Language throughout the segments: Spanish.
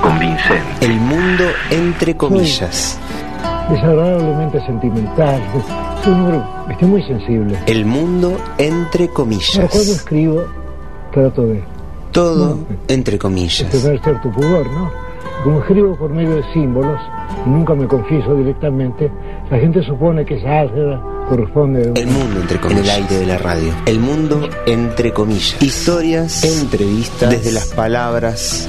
convincente. El mundo entre comillas. Desagradablemente sentimental. Soy un hombre, estoy muy sensible. El mundo entre comillas. Cuando escribo, trato de... Todo no, entre comillas. De tener cierto pudor, ¿no? Como escribo por medio de símbolos y nunca me confieso directamente, la gente supone que esa álgebra corresponde a... El mundo entre comillas. En el aire de la radio. El mundo entre comillas. Historias, entrevistas, desde las palabras,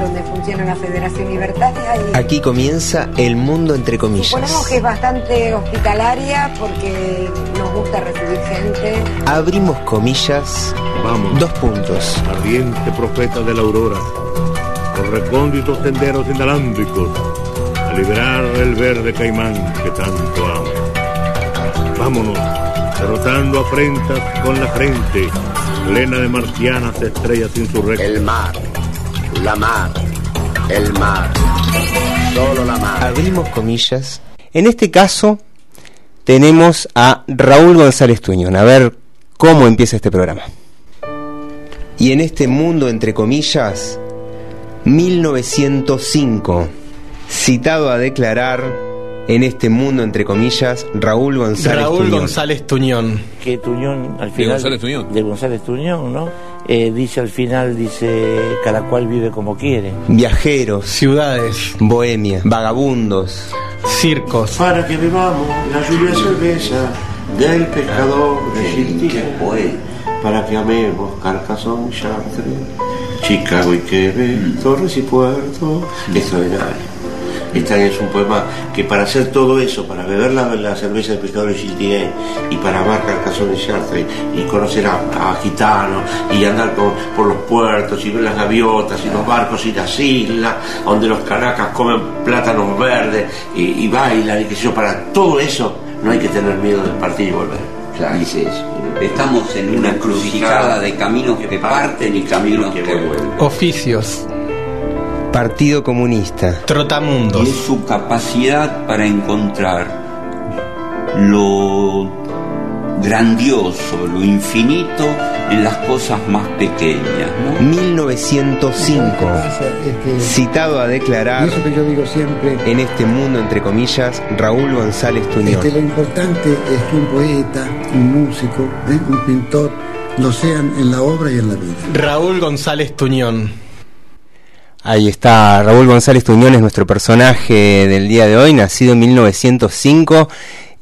donde funciona la Federación Libertaria. Y Aquí comienza el mundo entre comillas. Suponemos que es bastante hospitalaria porque nos gusta recibir gente. Abrimos comillas. Vamos. Dos puntos. Ardiente profeta de la aurora. Por recónditos senderos inalámbricos. A liberar el verde caimán que tanto amo. Vámonos derrotando afrentas con la frente, plena de marcianas estrellas insurrectas. El mar, la mar, el mar, solo la mar. Abrimos comillas. En este caso tenemos a Raúl González Tuñón. A ver cómo empieza este programa. Y en este mundo, entre comillas, 1905, citado a declarar en este mundo, entre comillas, Raúl González Raúl Tuñón. González Tuñón. Que Tuñón, al final. De González Tuñón. De González Tuñón, ¿no? Eh, dice al final, dice, cada cual vive como quiere. Viajeros, ciudades, bohemia, vagabundos, circos. Para que bebamos la lluvia cerveza del pescador de Giltier. Para que amemos Carcassonne, Chartres, Chicago y Quebec, Torres y Puerto. Extraordinario. Este es un poema que para hacer todo eso, para beber la, la cerveza del pescador de Giltier y para amar Carcassonne y Chartres y conocer a, a gitanos y andar por, por los puertos y ver las gaviotas y los barcos y las islas donde los caracas comen plátanos verdes y, y bailan y qué sé yo, para todo eso no hay que tener miedo de partir y volver. Claro, dice eso. Estamos en una encrucijada de caminos que parten y caminos que vuelven. Oficios. Partido Comunista. Trotamundos. Y es su capacidad para encontrar lo grandioso, lo infinito en las cosas más pequeñas. ¿no? 1905. Citado a declarar. Y eso que yo digo siempre. En este mundo, entre comillas, Raúl González Tuñón. Es que lo importante es que un poeta, un músico, ¿eh? un pintor, lo sean en la obra y en la vida. Raúl González Tuñón. Ahí está, Raúl González Tuñón es nuestro personaje del día de hoy, nacido en 1905.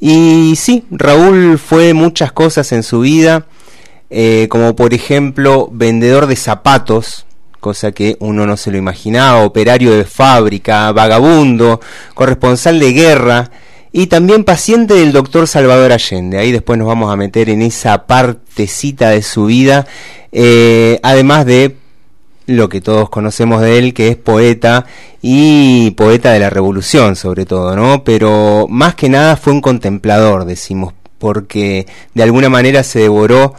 Y sí, Raúl fue muchas cosas en su vida, eh, como por ejemplo vendedor de zapatos, cosa que uno no se lo imaginaba, operario de fábrica, vagabundo, corresponsal de guerra y también paciente del doctor Salvador Allende. Ahí después nos vamos a meter en esa partecita de su vida, eh, además de lo que todos conocemos de él, que es poeta y poeta de la revolución sobre todo, ¿no? Pero más que nada fue un contemplador, decimos, porque de alguna manera se devoró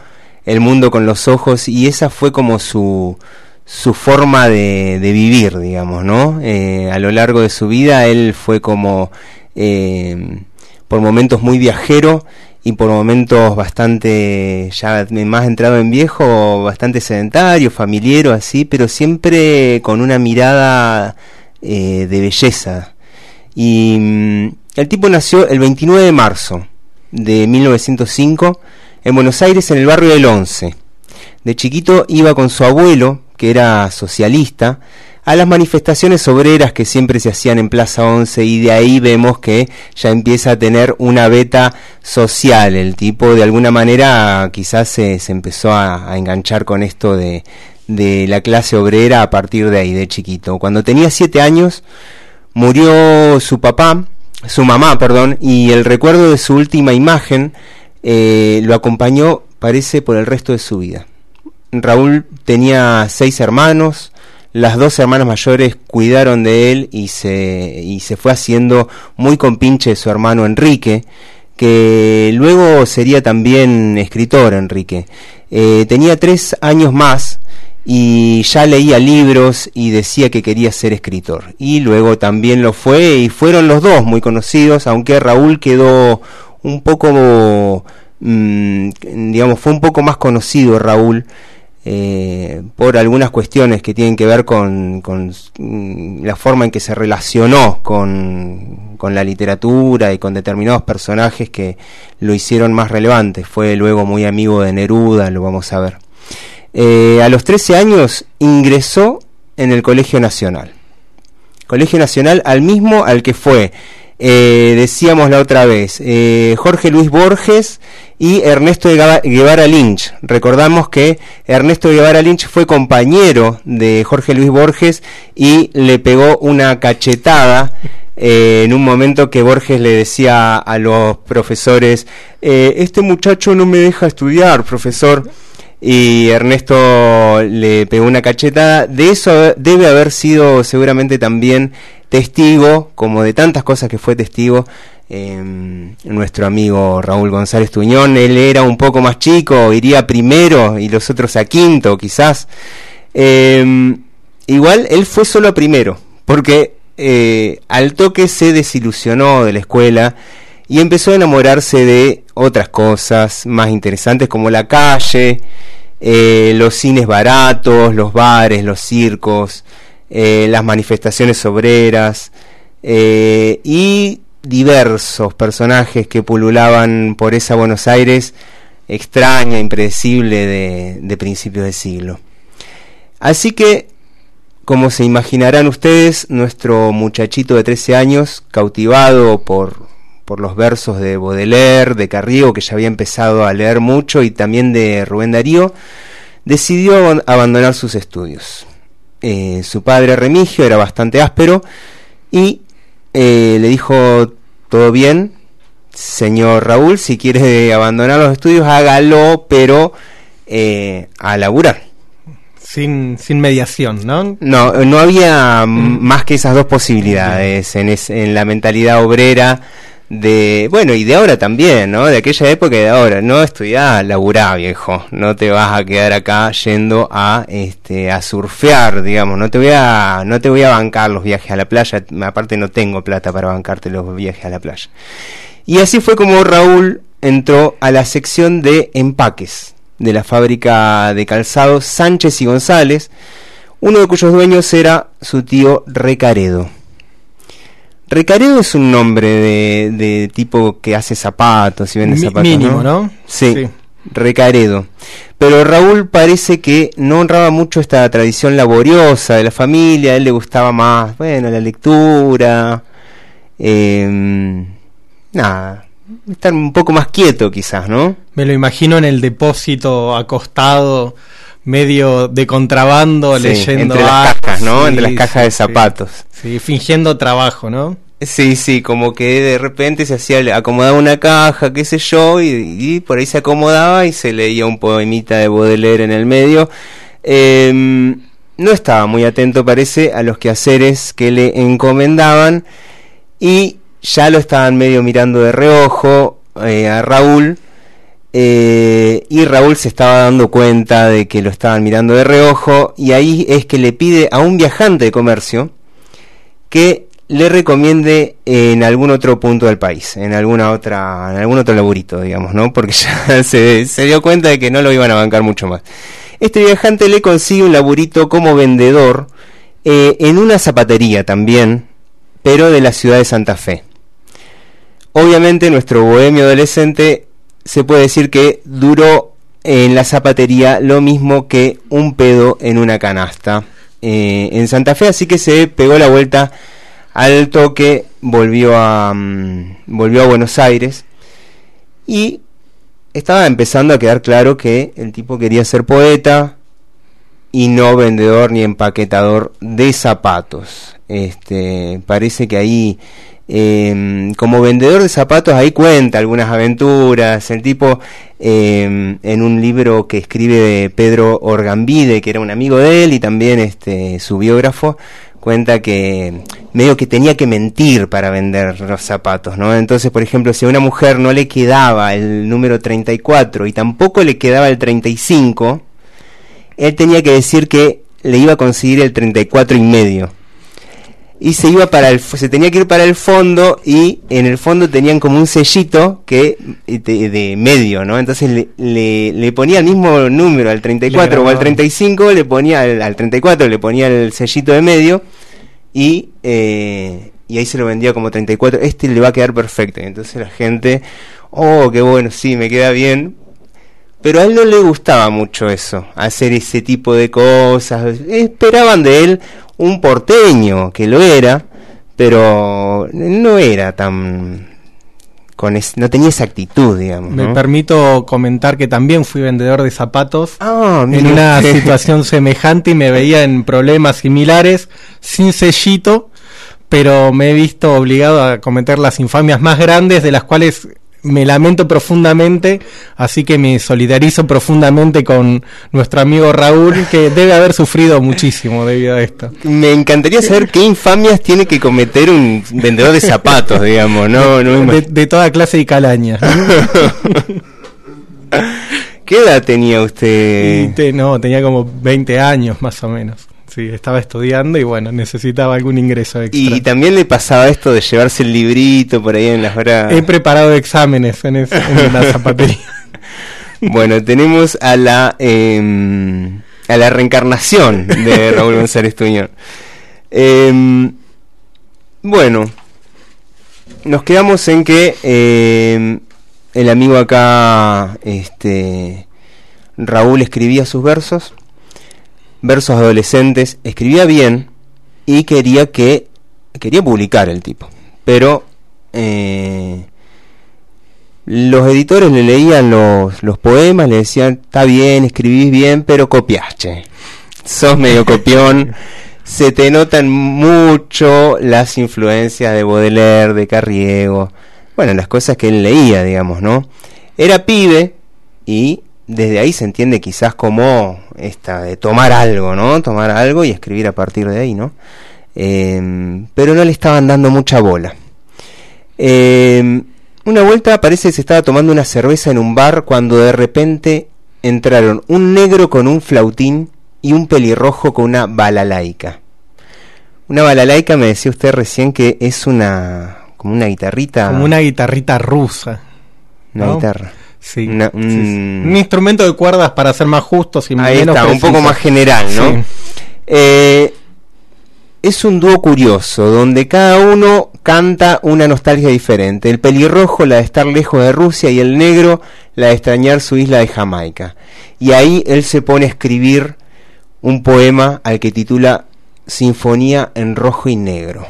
el mundo con los ojos y esa fue como su, su forma de, de vivir, digamos, ¿no? Eh, a lo largo de su vida él fue como eh, por momentos muy viajero y por momentos bastante ya más entrado en viejo, bastante sedentario, familiero así, pero siempre con una mirada eh, de belleza. Y mm, el tipo nació el 29 de marzo de 1905 en Buenos Aires en el barrio del Once. De chiquito iba con su abuelo, que era socialista, a las manifestaciones obreras que siempre se hacían en Plaza 11 y de ahí vemos que ya empieza a tener una beta social. El tipo de alguna manera quizás se, se empezó a, enganchar con esto de, de la clase obrera a partir de ahí, de chiquito. Cuando tenía siete años murió su papá, su mamá, perdón, y el recuerdo de su última imagen eh, lo acompañó, parece, por el resto de su vida. Raúl tenía seis hermanos, las dos hermanas mayores cuidaron de él y se, y se fue haciendo muy compinche su hermano Enrique, que luego sería también escritor Enrique. Eh, tenía tres años más y ya leía libros y decía que quería ser escritor. Y luego también lo fue y fueron los dos muy conocidos, aunque Raúl quedó un poco, mmm, digamos, fue un poco más conocido Raúl eh, por algunas cuestiones que tienen que ver con, mm, la forma en que se relacionó con, con, la literatura y con determinados personajes que lo hicieron más relevante. Fue luego muy amigo de Neruda, lo vamos a ver. Eh, a los 13 años ingresó en el Colegio Nacional. Colegio Nacional al mismo al que fue eh, decíamos la otra vez, eh, Jorge Luis Borges y Ernesto Guevara Lynch. Recordamos que Ernesto Guevara Lynch fue compañero de Jorge Luis Borges y le pegó una cachetada eh, en un momento que Borges le decía a los profesores, este muchacho no me deja estudiar, profesor. Y Ernesto le pegó una cachetada. De eso debe haber sido seguramente también testigo, como de tantas cosas que fue testigo, eh, nuestro amigo Raúl González Tuñón. Él era un poco más chico, iría primero y los otros a quinto, quizás. Eh, igual él fue solo a primero, porque eh, al toque se desilusionó de la escuela y empezó a enamorarse de otras cosas más interesantes como la calle, eh, los cines baratos, los bares, los circos, eh, las manifestaciones obreras eh, y diversos personajes que pululaban por esa Buenos Aires extraña, impredecible de, de principios de siglo. Así que, como se imaginarán ustedes, nuestro muchachito de 13 años, cautivado por, por los versos de Baudelaire, de Carriego, que ya había empezado a leer mucho, y también de Rubén Darío, decidió abandonar sus estudios. Eh, su padre Remigio era bastante áspero y eh, le dijo, todo bien, señor Raúl, si quiere abandonar los estudios, hágalo, pero eh, a laburar. Sin, sin mediación, ¿no? No, no había mm. más que esas dos posibilidades en, es, en la mentalidad obrera de, bueno, y de ahora también, ¿no? De aquella época y de ahora, no estudiá, laburá, viejo, no te vas a quedar acá yendo a, este, a surfear, digamos, no te voy a, no te voy a bancar los viajes a la playa, aparte no tengo plata para bancarte los viajes a la playa. Y así fue como Raúl entró a la sección de empaques de la fábrica de calzados Sánchez y González, uno de cuyos dueños era su tío Recaredo. Recaredo es un nombre de, de tipo que hace zapatos y vende Mi, zapatos. Mínimo, ¿no? ¿no? Sí, sí, Recaredo. Pero Raúl parece que no honraba mucho esta tradición laboriosa de la familia, a él le gustaba más, bueno, la lectura, eh, nada, estar un poco más quieto quizás, ¿no? Me lo imagino en el depósito acostado, medio de contrabando, sí, leyendo entre las cajas, ¿no? Sí, entre las cajas de zapatos. Sí, fingiendo trabajo, ¿no? Sí, sí, como que de repente se hacía, acomodaba una caja, qué sé yo, y, y por ahí se acomodaba y se leía un poemita de Baudelaire en el medio. Eh, no estaba muy atento, parece, a los quehaceres que le encomendaban y ya lo estaban medio mirando de reojo eh, a Raúl. Eh, y Raúl se estaba dando cuenta de que lo estaban mirando de reojo y ahí es que le pide a un viajante de comercio que le recomiende en algún otro punto del país, en alguna otra, algún otro laburito, digamos, ¿no? Porque ya se, se dio cuenta de que no lo iban a bancar mucho más. Este viajante le consigue un laburito como vendedor eh, en una zapatería también, pero de la ciudad de Santa Fe. Obviamente nuestro bohemio adolescente se puede decir que duró en la zapatería lo mismo que un pedo en una canasta. eh, en Santa Fe, así que se pegó la vuelta al toque, volvió a, mm, volvió a Buenos Aires y estaba empezando a quedar claro que el tipo quería ser poeta y no vendedor ni empaquetador de zapatos. Este, parece que ahí eh, como vendedor de zapatos ahí cuenta algunas aventuras. El tipo eh, en un libro que escribe Pedro Orgambide, que era un amigo de él y también este su biógrafo, cuenta que medio que tenía que mentir para vender los zapatos, ¿no? Entonces, por ejemplo, si a una mujer no le quedaba el número 34 y tampoco le quedaba el 35, él tenía que decir que le iba a conseguir el 34 y medio y se iba para el se tenía que ir para el fondo y en el fondo tenían como un sellito que de, medio no entonces le, le, ponía el mismo número al 34 o al 35 le ponía al, 34 le ponía el sellito de medio y eh, y ahí se lo vendía como 34 este le va a quedar perfecto. Y entonces la gente oh qué bueno sí me queda bien. Pero a él no le gustaba mucho eso, hacer ese tipo de cosas. Esperaban de él un porteño, que lo era, pero no era tan... Con no tenía esa actitud, digamos. Me permito comentar que también fui vendedor de zapatos ah, en una situación semejante y me veía en problemas similares, sin sellito, pero me he visto obligado a cometer las infamias más grandes de las cuales me lamento profundamente, así que me solidarizo profundamente con nuestro amigo Raúl, que debe haber sufrido muchísimo debido a esto. Me encantaría saber qué infamias tiene que cometer un vendedor de zapatos, digamos, ¿no? de, toda clase y calaña. ¿Qué edad tenía usted? no, tenía como 20 años más o menos sí, estaba estudiando y bueno, necesitaba algún ingreso extra. Y, también le pasaba esto de llevarse el librito por ahí en las horas. He preparado exámenes en, la zapatería. bueno, tenemos a la em, a la reencarnación de Raúl González Tuñón. Em, bueno, nos quedamos en que em, el amigo acá, este, Raúl escribía sus versos versos adolescentes, escribía bien y quería que quería publicar el tipo, pero eh, los editores le leían los, los poemas, le decían, está bien, escribís bien, pero copiaste. Sos medio copión. Se te notan mucho las influencias de Baudelaire, de Carriego. Bueno, las cosas que él leía, digamos, ¿no? Era pibe y desde ahí se entiende quizás como esta de tomar algo, ¿no? Tomar algo y escribir a partir de ahí, ¿no? Em, pero no le estaban dando mucha bola. Em, una vuelta parece que se estaba tomando una cerveza en un bar cuando de repente entraron un negro con un flautín y un pelirrojo con una balalaica. Una balalaica me decía usted recién que es una como una guitarrita. Como una guitarrita rusa. Una guitarra. Sí, un... instrumento de cuerdas para ser más justos y Ahí está, un poco más general, ¿no? Eh, es un dúo curioso, donde cada uno canta una nostalgia diferente. El pelirrojo la de estar lejos de Rusia y el negro la de extrañar su isla de Jamaica. Y ahí él se pone a escribir un poema al que titula Sinfonía en rojo y negro.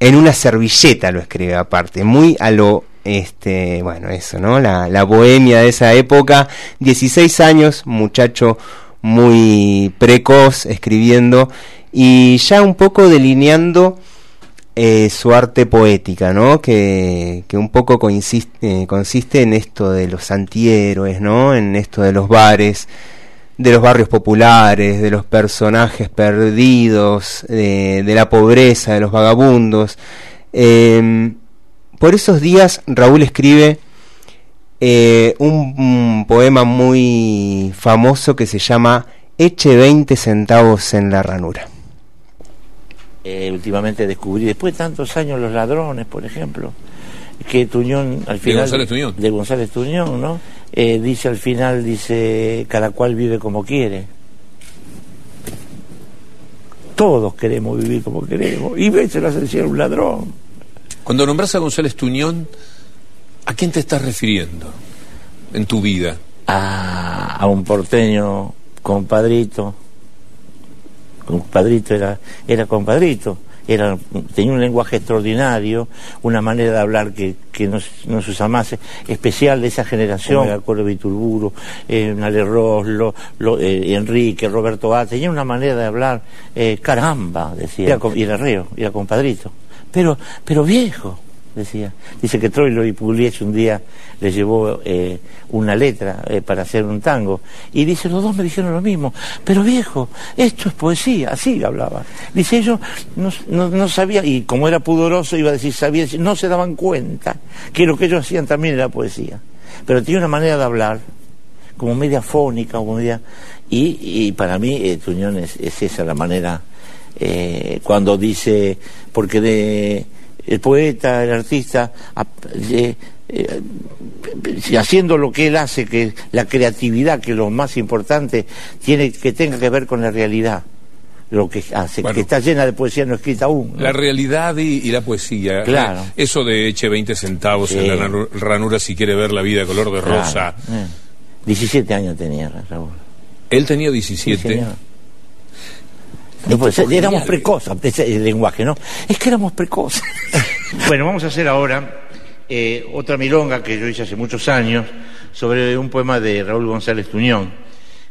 En una servilleta lo escribe aparte, muy a lo este, bueno, eso, ¿no? La, la bohemia de esa época, 16 años, muchacho muy precoz escribiendo y ya un poco delineando eh, su arte poética, ¿no? Que, que un poco consiste, consiste en esto de los antihéroes, ¿no? En esto de los bares, de los barrios populares, de los personajes perdidos, de, de la pobreza, de los vagabundos. Por esos días Raúl escribe eh, un, poema muy famoso que se llama Eche 20 centavos en la ranura. Eh, últimamente descubrí, después de tantos años, Los Ladrones, por ejemplo, que Tuñón al final... De González Tuñón. De González Tuñón, ¿no? Eh, dice al final, dice, cada cual vive como quiere. Todos queremos vivir como queremos. Y veces lo hace un ladrón. Cuando nombras a González Tuñón, ¿a quién te estás refiriendo en tu vida? A, un porteño compadrito, compadrito era, era compadrito. Era, tenía un lenguaje extraordinario, una manera de hablar que, que no, no se usa más, especial de esa generación, era Coro Viturburo, eh, Nale Roslo, lo- eh, Enrique, Roberto A, tenía una manera de hablar, eh, caramba, decía, era, y era reo, era compadrito, pero, pero viejo, decía. Dice que Troilo y Pugliese un día le llevó eh, una letra eh, para hacer un tango. Y dice, los dos me dijeron lo mismo, pero viejo, esto es poesía, así hablaba. Dice, ellos no, sabía, y como era pudoroso iba a decir, sabía, no se daban cuenta que lo que ellos hacían también era poesía. Pero tenía una manera de hablar, como media fónica, como media... Y, para mí, eh, Tuñón es esa la manera, eh, cuando dice, porque de el poeta, el artista, eh, haciendo lo que él hace, que la creatividad, que es lo más importante, tiene que tenga que ver con la realidad, lo que hace, Bueno. que está llena de poesía no escrita aún. ¿no? La realidad y, y la poesía. Claro. Eh, Eso de eche 20 centavos Sí. en la ranu- ranura si quiere ver la vida color de Claro, rosa. eh. 17 años tenía Raúl. Él tenía Sí, 17. señor. No puede ser, éramos precoces, ese- el lenguaje, ¿no? Es que éramos precoces. bueno, vamos a hacer ahora eh, otra milonga que yo hice hace muchos años sobre un poema de Raúl González Tuñón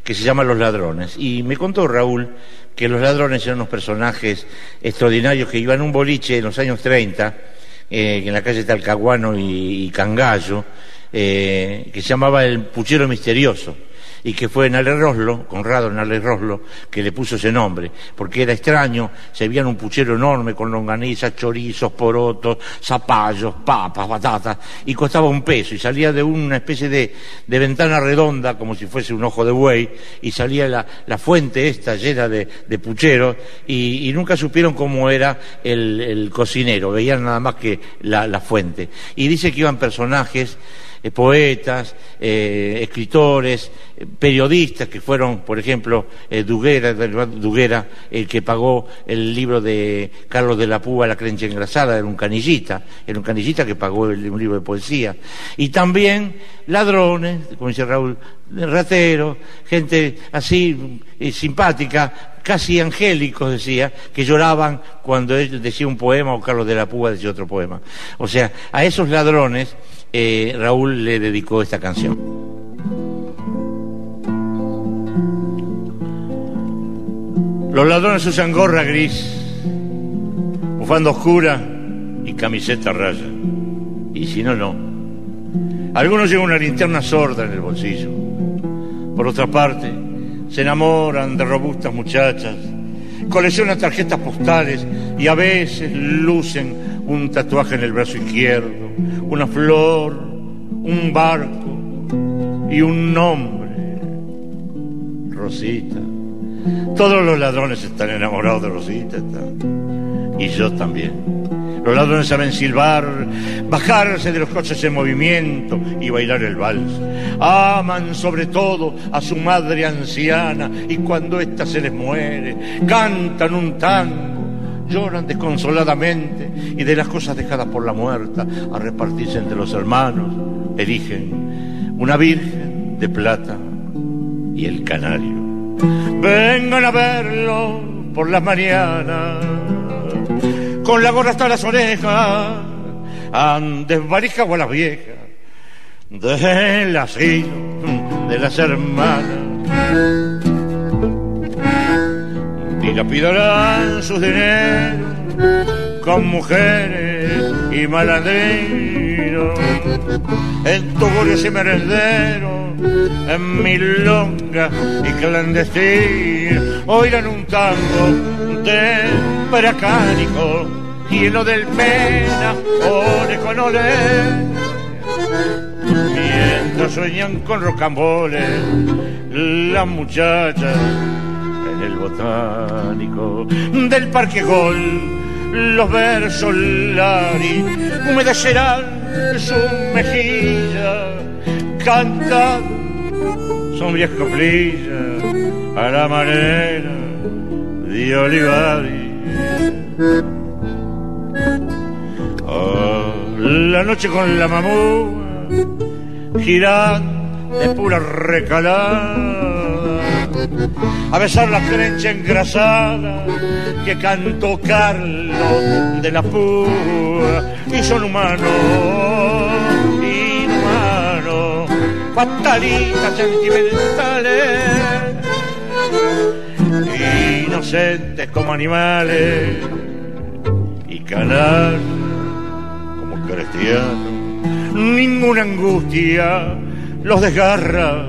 que se llama Los Ladrones. Y me contó Raúl que los ladrones eran unos personajes extraordinarios que iban a un boliche en los años 30, eh, en la calle Talcahuano y, y Cangallo, eh, que se llamaba El Puchero Misterioso y que fue Nale Roslo, Conrado Nale Roslo, que le puso ese nombre, porque era extraño, se veían un puchero enorme con longanizas, chorizos, porotos, zapallos, papas, batatas, y costaba un peso, y salía de una especie de, de ventana redonda, como si fuese un ojo de buey, y salía la, la fuente esta llena de, de pucheros, y, y nunca supieron cómo era el, el cocinero, veían nada más que la, la fuente. Y dice que iban personajes, eh, poetas, eh, escritores, eh, periodistas que fueron, por ejemplo, Duguera, Duguera, el que pagó el libro de Carlos de la Púa, La Crencha Engrasada, era un canillita, era un canillita que pagó el- un libro de poesía. Y también ladrones, como dice Raúl, rateros, gente así simpática, casi angélicos, decía, que lloraban cuando él decía un poema o Carlos de la Púa decía otro poema. O sea, a esos ladrones eh, Raúl le dedicó esta canción. Los ladrones usan gorra gris, bufanda oscura y camiseta raya. Y si no, no. Algunos llevan una linterna sorda en el bolsillo. Por otra parte, se enamoran de robustas muchachas, coleccionan tarjetas postales y a veces lucen un tatuaje en el brazo izquierdo, una flor, un barco y un nombre. Rosita. Todos los ladrones están enamorados de Rosita. Y yo también. Los ladrones saben silbar, bajarse de los coches en movimiento y bailar el vals. Aman sobre todo a su madre anciana y cuando ésta se les muere, cantan un tango, lloran desconsoladamente y de las cosas dejadas por la muerta a repartirse entre los hermanos, eligen una virgen de plata y el canario. Vengan a verlo por las mañanas con la gorra hasta las orejas, andes varija o a las viejas, del asilo de las hermanas. Dilapidarán sus dineros con mujeres y malandrinos, en tugurios y merenderos, en milonga y clandestino, oirán un tango de paracánico, lleno del pena, ole con ole, mientras sueñan con rocamboles las muchachas el botánico del Parque Gol. Los versos Lari humedecerán su mejilla, cantan sombrías coplillas a la manera de Olivari. Ah, la noche con la mamú giran de pura recalada a besar la crencha engrasada que cantó Carlos de la Púa. Y son humanos, inhumanos, fatalistas sentimentales, inocentes como animales y canal como cristianos. Ninguna angustia los desgarra,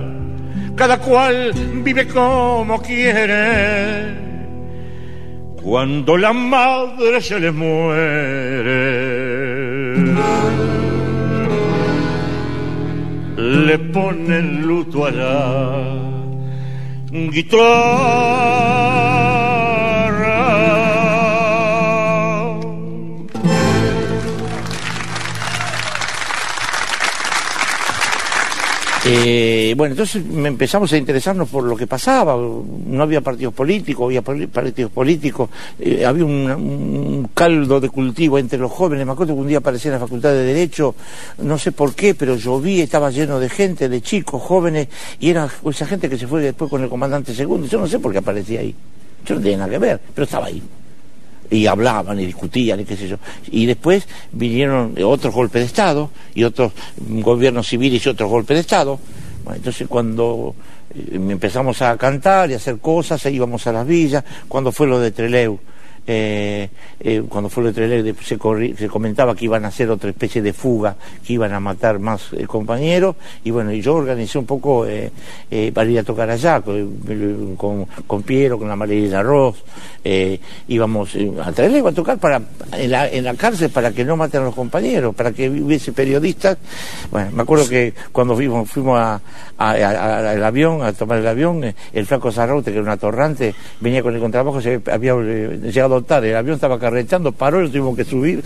cada cual vive como quiere. Cuando la madre se le muere, le ponen luto a la guitarra. Eh, bueno, entonces empezamos a interesarnos por lo que pasaba. No había partidos políticos, había partidos políticos, eh, había un, un caldo de cultivo entre los jóvenes. Me acuerdo que un día aparecí en la Facultad de Derecho, no sé por qué, pero llovía, estaba lleno de gente, de chicos, jóvenes, y era esa gente que se fue después con el comandante segundo. Yo no sé por qué aparecía ahí. Yo no tenía nada que ver, pero estaba ahí y hablaban y discutían y qué sé yo. Y después vinieron otros golpes de Estado y otros gobiernos civiles y otros golpes de Estado. Bueno, entonces cuando eh, empezamos a cantar y a hacer cosas, íbamos a las villas, cuando fue lo de Treleu. Eh, eh, cuando fue Treleu de- se, comentaba que iban a hacer otra especie de fuga, que iban a matar más eh, compañeros, y bueno, yo organicé un poco para ir a tocar allá, con, con, Piero, con la Marilena Ross, íbamos eh, a Treleu a tocar para, en, la, cárcel para que no maten a los compañeros, para que hubiese periodistas. Bueno, me acuerdo que cuando fuimos, fuimos al avión, a tomar el avión, el flaco Zarraute, que era un atorrante, venía con el contrabajo, se había llegado tarde, el avión estaba carreteando, paró y tuvimos que subir.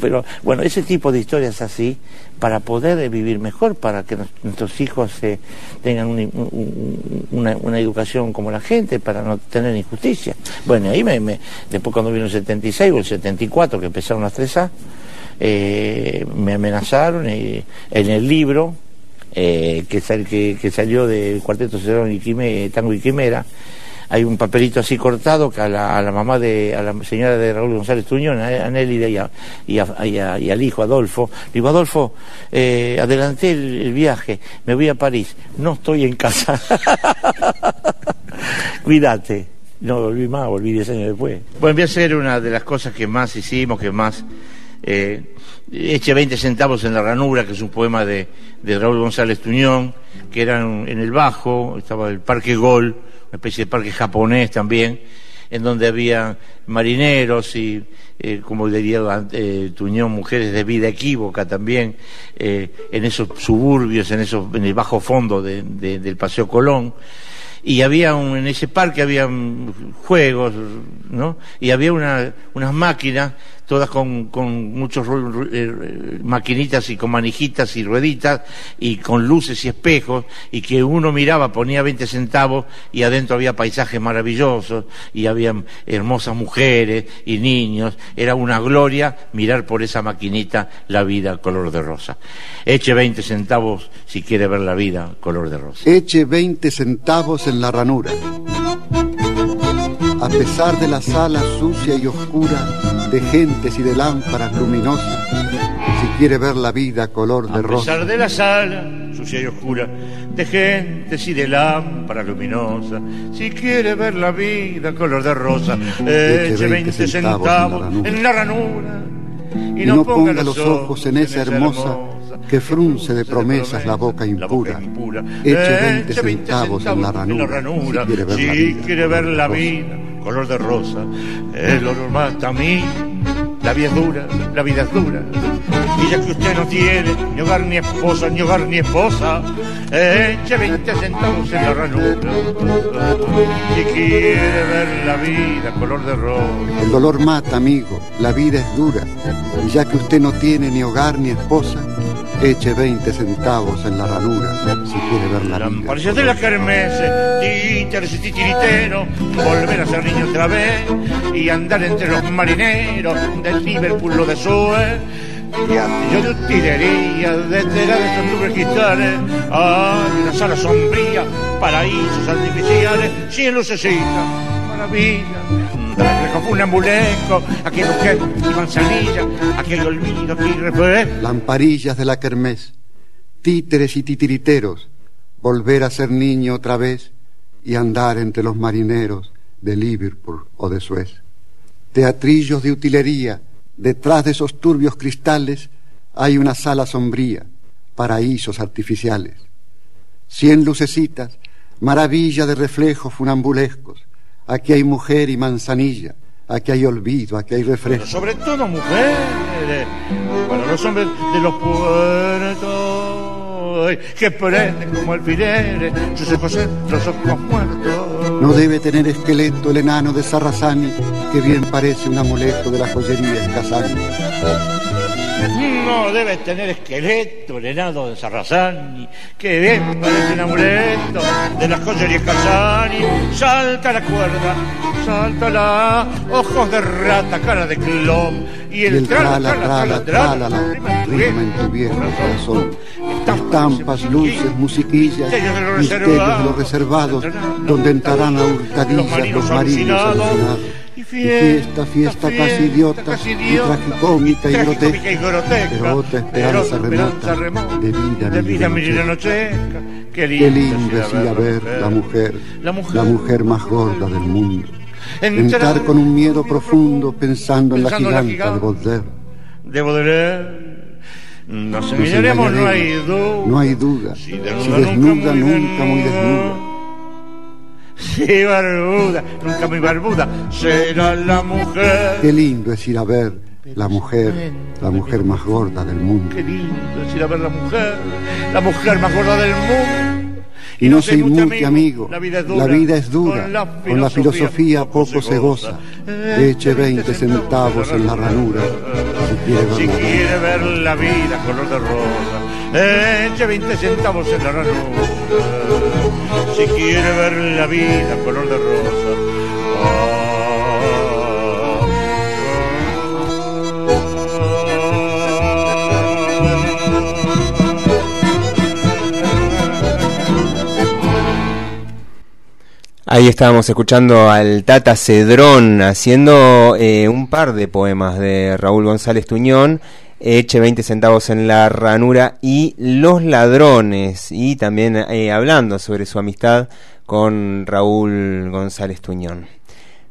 Pero bueno, ese tipo de historias así, para poder eh, vivir mejor, para que nuestros hijos eh, tengan un- un- un- una, educación como la gente, para no tener injusticia. Bueno, ahí me, después cuando vino el 76 o el 74, que empezaron las 3A, eh, me amenazaron y en el libro que, sal- que, que salió del Cuarteto Cerón y Tango y Quimera, hay un papelito así cortado que a la, a la mamá de, a la señora de Raúl González Tuñón, a, Nélida y, a- y, al hijo Adolfo, digo, Adolfo, eh, adelanté el, viaje, me voy a París, no estoy en casa. Cuídate. No volví más, volví 10 años después. Bueno, voy a hacer una de las cosas que más hicimos, que más... Eh, eche 20 centavos en la ranura, que es un poema de, de Raúl González Tuñón, que era en el Bajo, estaba el Parque Gol, una especie de parque japonés también, en donde había marineros y, eh, como diría eh, Tuñón, mujeres de vida equívoca también, eh, en esos suburbios, en, esos, en el bajo fondo de- de- del Paseo Colón y había un, en ese parque había juegos, ¿no? Y había una, unas máquinas, todas con, con muchos eh, maquinitas y con manijitas y rueditas y con luces y espejos y que uno miraba, ponía 20 centavos y adentro había paisajes maravillosos y había hermosas mujeres y niños. Era una gloria mirar por esa maquinita la vida color de rosa. Eche 20 centavos si quiere ver la vida color de rosa. Eche 20 centavos en la ranura. A pesar de la sala sucia y oscura, de gentes y de lámparas luminosas, si quiere ver la vida color de A rosa, pesar de la sala sucia y oscura, de gentes y de lámparas luminosas, si quiere ver la vida color de rosa, eche 20 centavos en la ranura. y no ponga los ojos en esa hermosa que frunce de promesas la boca impura. Eche 20 centavos en la ranura, si quiere ver la vida color de rosa, el olor mata a mí, la vida es dura, la vida es dura. Y ya que usted no tiene ni hogar ni esposa, ni hogar ni esposa, eche 20 centavos en la ranura. Si quiere ver la vida color de rosa. El dolor mata, amigo, la vida es dura. Y ya que usted no tiene ni hogar ni esposa, eche 20 centavos en la ranura si quiere ver la vida. De la kermesse, títeres y titiriteros, volver a ser niño otra vez y andar entre los marineros del Liverpool o de Suez. y astillo de utilería, detrás de esos tubos cristales, hay una sala sombría, paraísos artificiales, sin lucecita, maravilla. Mujer y manzanilla, hay olvido, refresco. Lamparillas de la kermés, títeres y titiriteros, volver a ser niño otra vez y andar entre los marineros de Liverpool o de Suez. Teatrillos de utilería, detrás de esos turbios cristales hay una sala sombría, paraísos artificiales. Cien lucecitas, maravilla de reflejos funambulescos. Aquí hay mujer y manzanilla, aquí hay olvido, aquí hay refresco. Pero sobre todo mujeres, para los hombres de los puertos, que prenden como alfileres, sus ojos los ojos muertos. No debe tener esqueleto el enano de Sarrazani, que bien parece un amuleto de la joyería Escasani. No debe tener esqueleto el enano de Sarrazani, que bien parece un amuleto de la joyería Casani. Salta la cuerda, salta la ojos de rata, cara de clon. Y el, trala, trala, trala, la rima en tu viejo corazón. Estampas, luces, musiquillas, Misterios de los reservados, donde entrarán a hurtadillas los marinos alucinados. Y fiesta, fiesta casi idiota, y tragicómica y grotesca, y pero otra esperanza remota de vida de vida. Qué lindo, lindo es ir a ver la mujer, La mujer. la mujer más gorda del mundo. Entrar con un miedo profundo pensando en la Pensando en la giganta de. Baudelaire. de Baudelaire. Nos engañaremos, no hay duda. No hay duda. Si desnuda, desnuda, nunca muy nunca muy desnuda. Sí, barbuda, nunca muy barbuda, será la mujer. Qué lindo es ir a ver la mujer, la mujer más gorda del mundo. Qué lindo es ir a ver la mujer, la mujer más gorda del mundo. Y no se inmute, amigo, la vida es dura, con la filosofía poco se goza. Eche 20 centavos en la ranura, si quiere ver la vida color de rosa, eche 20 centavos en la ranura. Si quiere ver la vida color de rosa. Ahí estábamos escuchando al Tata Cedrón haciendo eh, un par de poemas de Raúl González Tuñón, Eche 20 centavos en la ranura y Los ladrones, y también eh, hablando sobre su amistad con Raúl González Tuñón.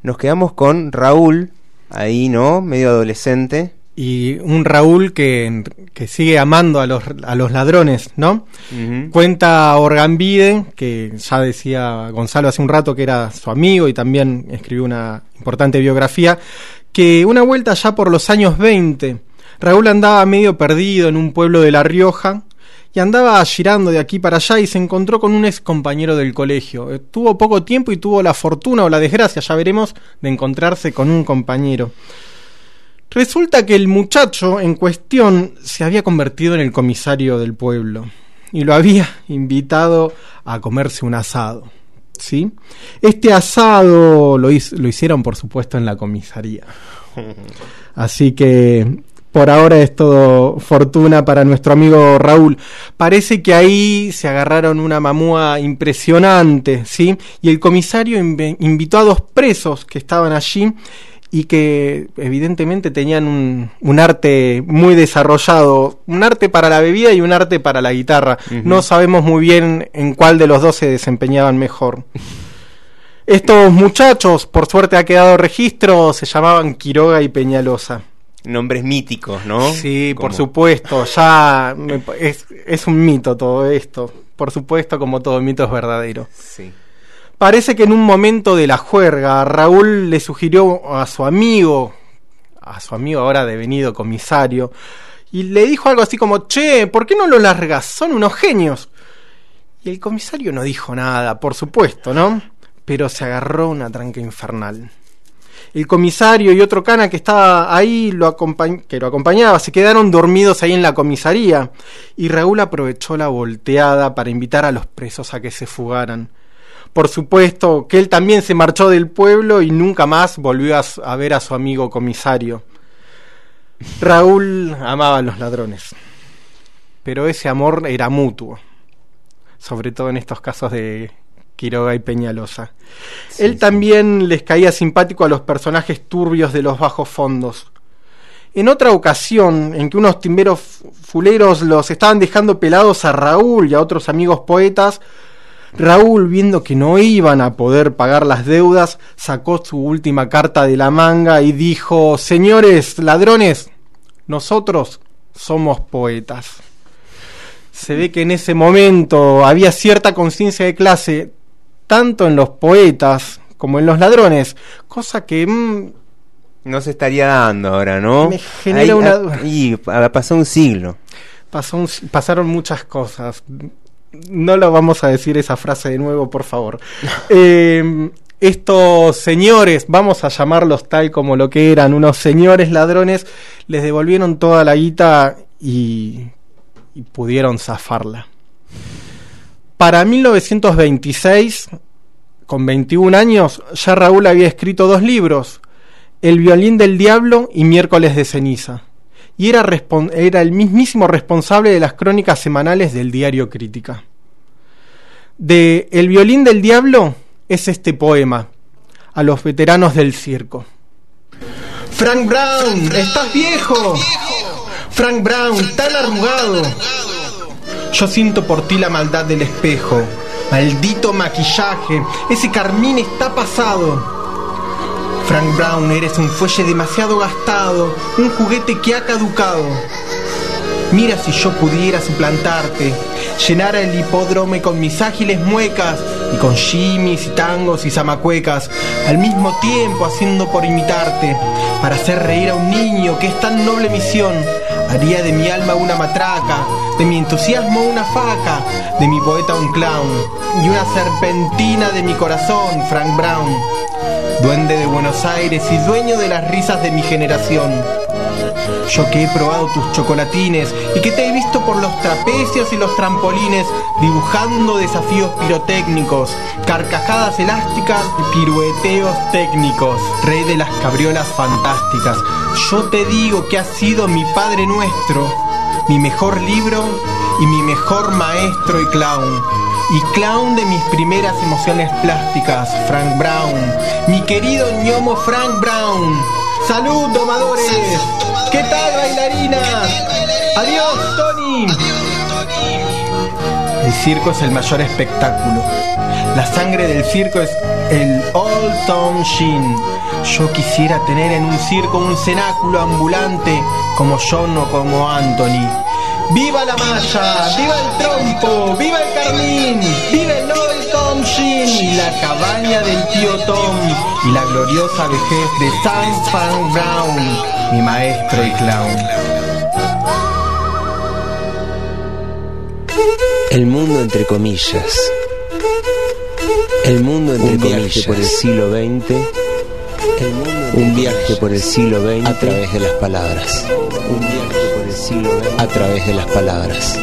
Nos quedamos con Raúl, ahí, ¿no? Medio adolescente. Y un Raúl que, que sigue amando a los, a los ladrones, ¿no? Cuenta Orgambide, que ya decía Gonzalo hace un rato que era su amigo y también escribió una importante biografía, que una vuelta ya por los años 20, Raúl andaba medio perdido en un pueblo de La Rioja y andaba girando de aquí para allá y se encontró con un ex compañero del colegio. Eh, Tuvo poco tiempo y tuvo la fortuna o la desgracia, ya veremos, de encontrarse con un compañero. Resulta que el muchacho en cuestión se había convertido en el comisario del pueblo y lo había invitado a comerse un asado. ¿Sí? Este asado lo, hicieron, por supuesto, en la comisaría. Así que por ahora es todo fortuna para nuestro amigo Raúl. Parece que ahí se agarraron una mamúa impresionante, ¿sí? Y el comisario invitó a dos presos que estaban allí y que evidentemente tenían un, un arte muy desarrollado, un arte para la bebida y un arte para la guitarra. No sabemos muy bien en cuál de los dos se desempeñaban mejor. Estos muchachos, por suerte ha quedado registro, se llamaban Quiroga y Peñalosa. Nombres míticos, ¿no? Sí, por supuesto, ya me es, es un mito todo esto. Por supuesto, como todo mito es verdadero. Sí. Parece que en un momento de la juerga, Raúl le sugirió a su amigo, a su amigo ahora devenido comisario, y le dijo algo así como, che, ¿por qué no lo largas? Son unos genios. Y el comisario no dijo nada, por supuesto, ¿no? Pero se agarró una tranca infernal. El comisario y otro cana que estaba ahí, lo que lo acompañaba, se quedaron dormidos ahí en la comisaría. Y Raúl aprovechó la volteada para invitar a los presos a que se fugaran. Por supuesto que él también se marchó del pueblo y nunca más volvió a, a ver a su amigo comisario. Raúl amaba a los ladrones, pero ese amor era mutuo, sobre todo en estos casos de Quiroga y Peñalosa. Él también les caía simpático a los personajes turbios de los bajos fondos. En otra ocasión, en que unos timberos fuleros los estaban dejando pelados a Raúl y a otros amigos poetas, Raúl, viendo que no iban a poder pagar las deudas, sacó su última carta de la manga y dijo, Señores ladrones, nosotros somos poetas. Se ve que en ese momento había cierta conciencia de clase, tanto en los poetas como en los ladrones, cosa que... Mm, no se estaría dando ahora, ¿no? Me genera una... Y pasó un siglo. Pasó pasaron muchas cosas. No lo vamos a decir esa frase de nuevo, por favor. eh, estos señores, vamos a llamarlos tal como lo que eran, unos señores ladrones, les devolvieron toda la guita y, y pudieron zafarla. Para 1926, con 21 años, ya Raúl había escrito dos libros, El violín del diablo y Miércoles de ceniza, y era, el mismísimo responsable de las crónicas semanales del diario Crítica. De El violín del diablo es este poema a los veteranos del circo. Frank Brown, estás viejo. Frank Brown, tan arrugado. Yo siento por ti la maldad del espejo. Maldito maquillaje, ese carmín está pasado. Frank Brown, eres un fuelle demasiado gastado, un juguete que ha caducado. Mira si yo pudiera suplantarte, llenar el hipódromo con mis ágiles muecas y con shimmies y tangos y zamacuecas, al mismo tiempo haciendo por imitarte, para hacer reír a un niño que es tan noble misión. Haría de mi alma una matraca, de mi entusiasmo una faca, de mi poeta un clown y una serpentina de mi corazón, Frank Brown, duende de Buenos Aires y dueño de las risas de mi generación. Yo que he probado tus chocolatines y que te he visto por los trapecios y los trampolines dibujando desafíos pirotécnicos, carcajadas elásticas y pirueteos técnicos, rey de las cabriolas fantásticas. Yo te digo que has sido mi Padre Nuestro, mi mejor libro y mi mejor maestro y clown. Y clown de mis primeras emociones plásticas, Frank Brown, mi querido ñomo Frank Brown. Salud, domadores. ¿Qué tal, bailarinas? Adiós, Tony. El circo es el mayor espectáculo. La sangre del circo es el Old Town Shin. Yo quisiera tener en un circo un cenáculo ambulante como John o como Anthony. ¡Viva la malla! ¡Viva el trompo! ¡Viva el carmín! ¡Viva el Old Tom Shin! Y la cabaña del tío Tom y la gloriosa vejez de Sam Fan Brown, mi maestro y clown. El mundo entre comillas. El mundo entre comillas por el siglo XX. un viaje por el siglo XX a través de las palabras. Un viaje por el siglo XX a través de las palabras.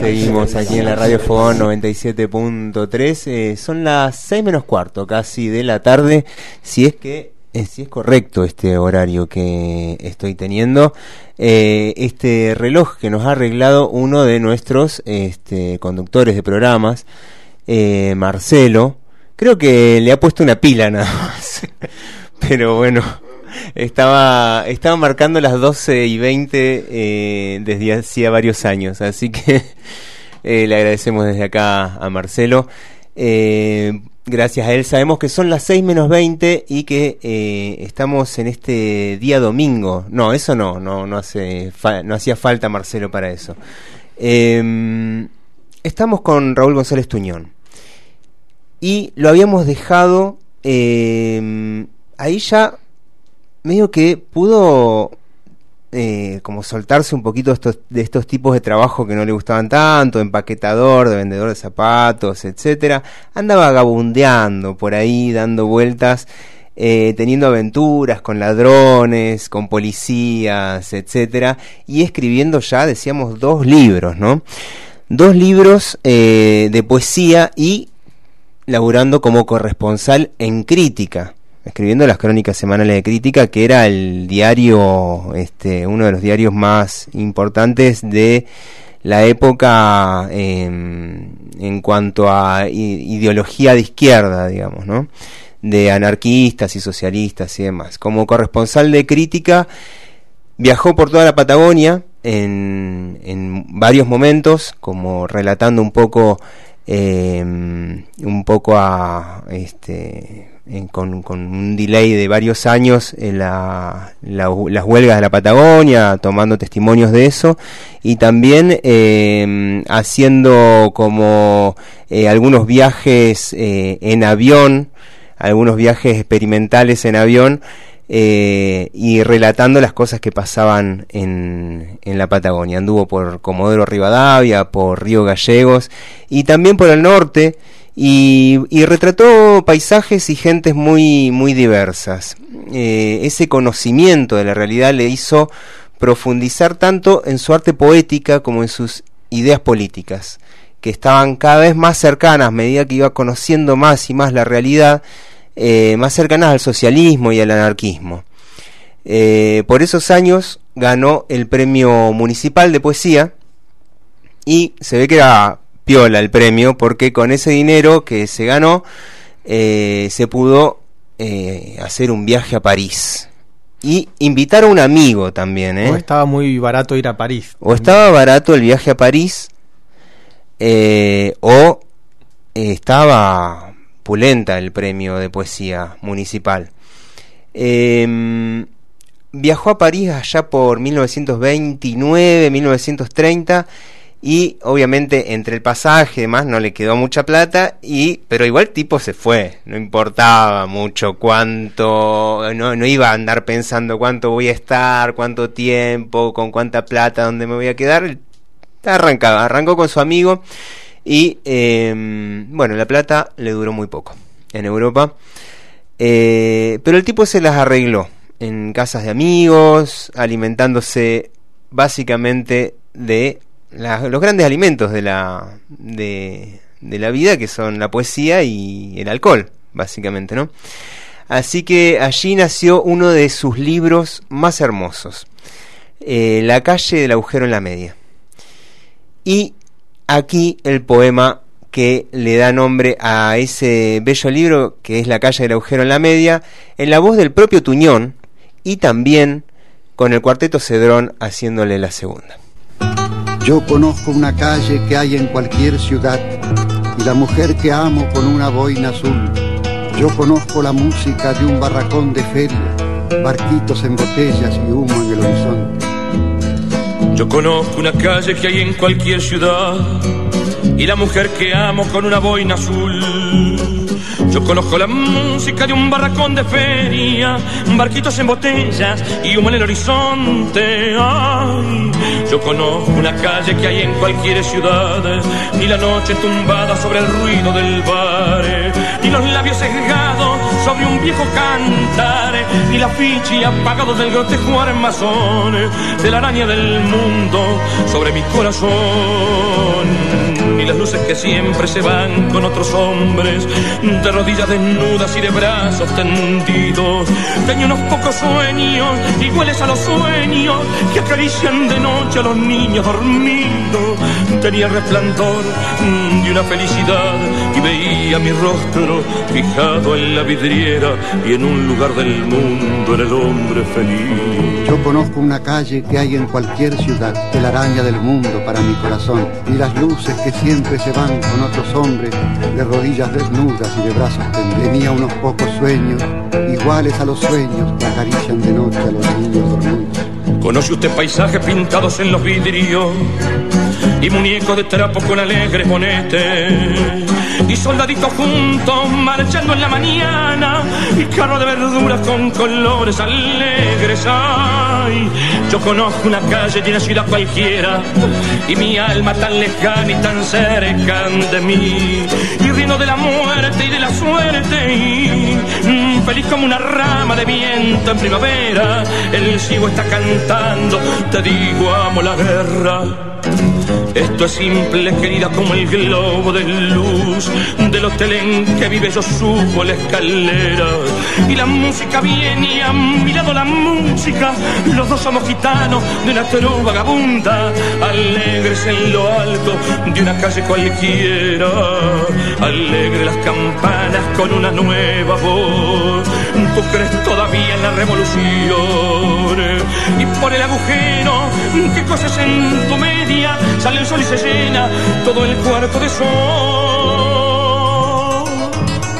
Seguimos aquí en la Radio Fogón 97.3. Eh, son las 6 menos cuarto casi de la tarde. Si es que eh, si es correcto este horario que estoy teniendo, eh, este reloj que nos ha arreglado uno de nuestros este, conductores de programas, eh, Marcelo, creo que le ha puesto una pila nada más, pero bueno, estaba, estaba marcando las 12 y 20 eh, desde hacía varios años, así que eh, le agradecemos desde acá a Marcelo. Gracias a él sabemos que son las 6 menos 20 y que estamos en este día domingo. No, eso no, no, no, hace no hacía falta Marcelo para eso. Em, estamos con Raúl González Tuñón y lo habíamos dejado em, ahí ya medio que pudo eh, como soltarse un poquito estos, de estos tipos de trabajo que no le gustaban tanto, empaquetador, de vendedor de zapatos, etcétera, anda vagabundeando por ahí, dando vueltas, eh, teniendo aventuras con ladrones, con policías, etcétera, y escribiendo ya, decíamos, dos libros, ¿no? Dos libros eh, de poesía y laburando como corresponsal en crítica escribiendo las crónicas semanales de crítica, que era el diario, este, uno de los diarios más importantes de la época en cuanto a ideología de izquierda, digamos, ¿no? de anarquistas y socialistas y demás. Como corresponsal de crítica, viajó por toda la Patagonia en, en varios momentos, como relatando un poco, eh, un poco a este, con, un delay de varios años en la, las huelgas de la Patagonia, tomando testimonios de eso, y también em, haciendo como eh, algunos viajes eh, en avión, algunos viajes experimentales en avión, eh, y relatando las cosas que pasaban en, en la Patagonia. Anduvo por Comodoro Rivadavia, por Río Gallegos, y también por el norte, y, retrató paisajes y gentes muy, muy diversas. Eh, ese conocimiento de la realidad le hizo profundizar tanto en su arte poética como en sus ideas políticas, que estaban cada vez más cercanas a medida que iba conociendo más y más la realidad, eh, más cercanas al socialismo y al anarquismo. Eh, por esos años ganó el premio municipal de poesía y se ve que era piola el premio porque con ese dinero que se ganó eh, se pudo hacer un viaje a París y invitar a un amigo también. ¿eh? O estaba muy barato ir a París. O estaba barato el viaje a París o estaba el premio de poesía municipal. Em, viajó a París allá por 1929, 1930 y obviamente entre el pasaje y demás no le quedó mucha plata y pero igual tipo se fue no importaba mucho cuánto no, no iba a andar pensando cuánto voy a estar cuánto tiempo con cuánta plata dónde me voy a quedar arrancaba arrancó con su amigo y em, bueno la plata le duró muy poco en Europa eh, pero el tipo se las arregló en casas de amigos alimentándose básicamente de los grandes alimentos de la, de, la vida, que son la poesía y el alcohol, básicamente, ¿no? Así que allí nació uno de sus libros más hermosos, eh, La calle del agujero en la media. Y aquí el poema que le da nombre a ese bello libro, que es La calle del agujero en la media, en la voz del propio Tuñón y también con el cuarteto Cedrón haciéndole la segunda. Yo conozco una calle que hay en cualquier ciudad y la mujer que amo con una boina azul. Yo conozco la música de un barracón de feria, barquitos en botellas y humo en el horizonte. Yo conozco una calle que hay en cualquier ciudad y la mujer que amo con una boina azul. Yo conozco la música de un barracón de feria, barquitos en botellas y humo en el horizonte. Yo conozco una calle que hay en cualquier ciudad, y la noche tumbada sobre el ruido del bar, y los labios sesgados sobre un viejo cantar, y la ficha apagado del grotejo armazón, de la araña del mundo sobre mi corazón y las luces que siempre se van con otros hombres, de rodillas desnudas y de brazos tendidos. Tengo unos pocos sueños, iguales a los sueños que acarician de noche a los niños dormidos. tenía resplandor de una felicidad y veía mi rostro fijado en la vidriera y en un lugar del mundo en el hombre feliz. Yo conozco una calle que hay en cualquier ciudad, araña del mundo para mi corazón, y las luces que siempre se van con otros hombres, de rodillas desnudas y de brazos tendidos. Tenía unos pocos sueños, iguales a los sueños que acarician de noche a los niños dormidos. ¿Conoce usted paisajes pintados en los vidrios? y muñecos de trapo con alegre monete y soldaditos juntos marchando en la mañana y carro de verduras con colores alegres. Ay, yo conozco una calle de una ciudad cualquiera y mi alma tan lejana y tan cerca de mí y riendo de la muerte y de la suerte y mm, feliz como una rama de viento en primavera. El ciego está cantando, te digo amo la guerra. Esto es simple, querida, como el globo de luz del hotel en que vive. Yo subo la escalera y la música viene y a mi lado la música. Los dos somos gitanos de una trova vagabunda, alegres en lo alto de una calle cualquiera. Alegre las campanas con una nueva voz. Tú crees todavía en la revolución y por el agujero que cosas en tu media sale el sol y se llena todo el cuarto de sol.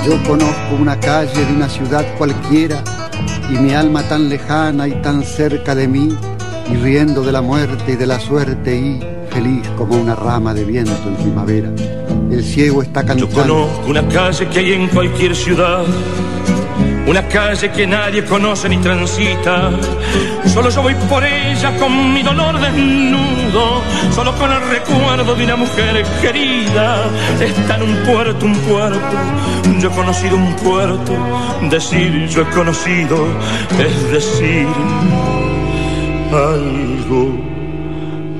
Yo conozco una calle de una ciudad cualquiera y mi alma tan lejana y tan cerca de mí y riendo de la muerte y de la suerte y feliz como una rama de viento en primavera. El ciego está cantando. Yo conozco una calle que hay en cualquier ciudad una calle que nadie conoce ni transita. Solo yo voy por ella con mi dolor desnudo, solo con el recuerdo de una mujer querida. Está en un puerto, un puerto, yo he conocido un puerto. Decir yo he conocido es decir algo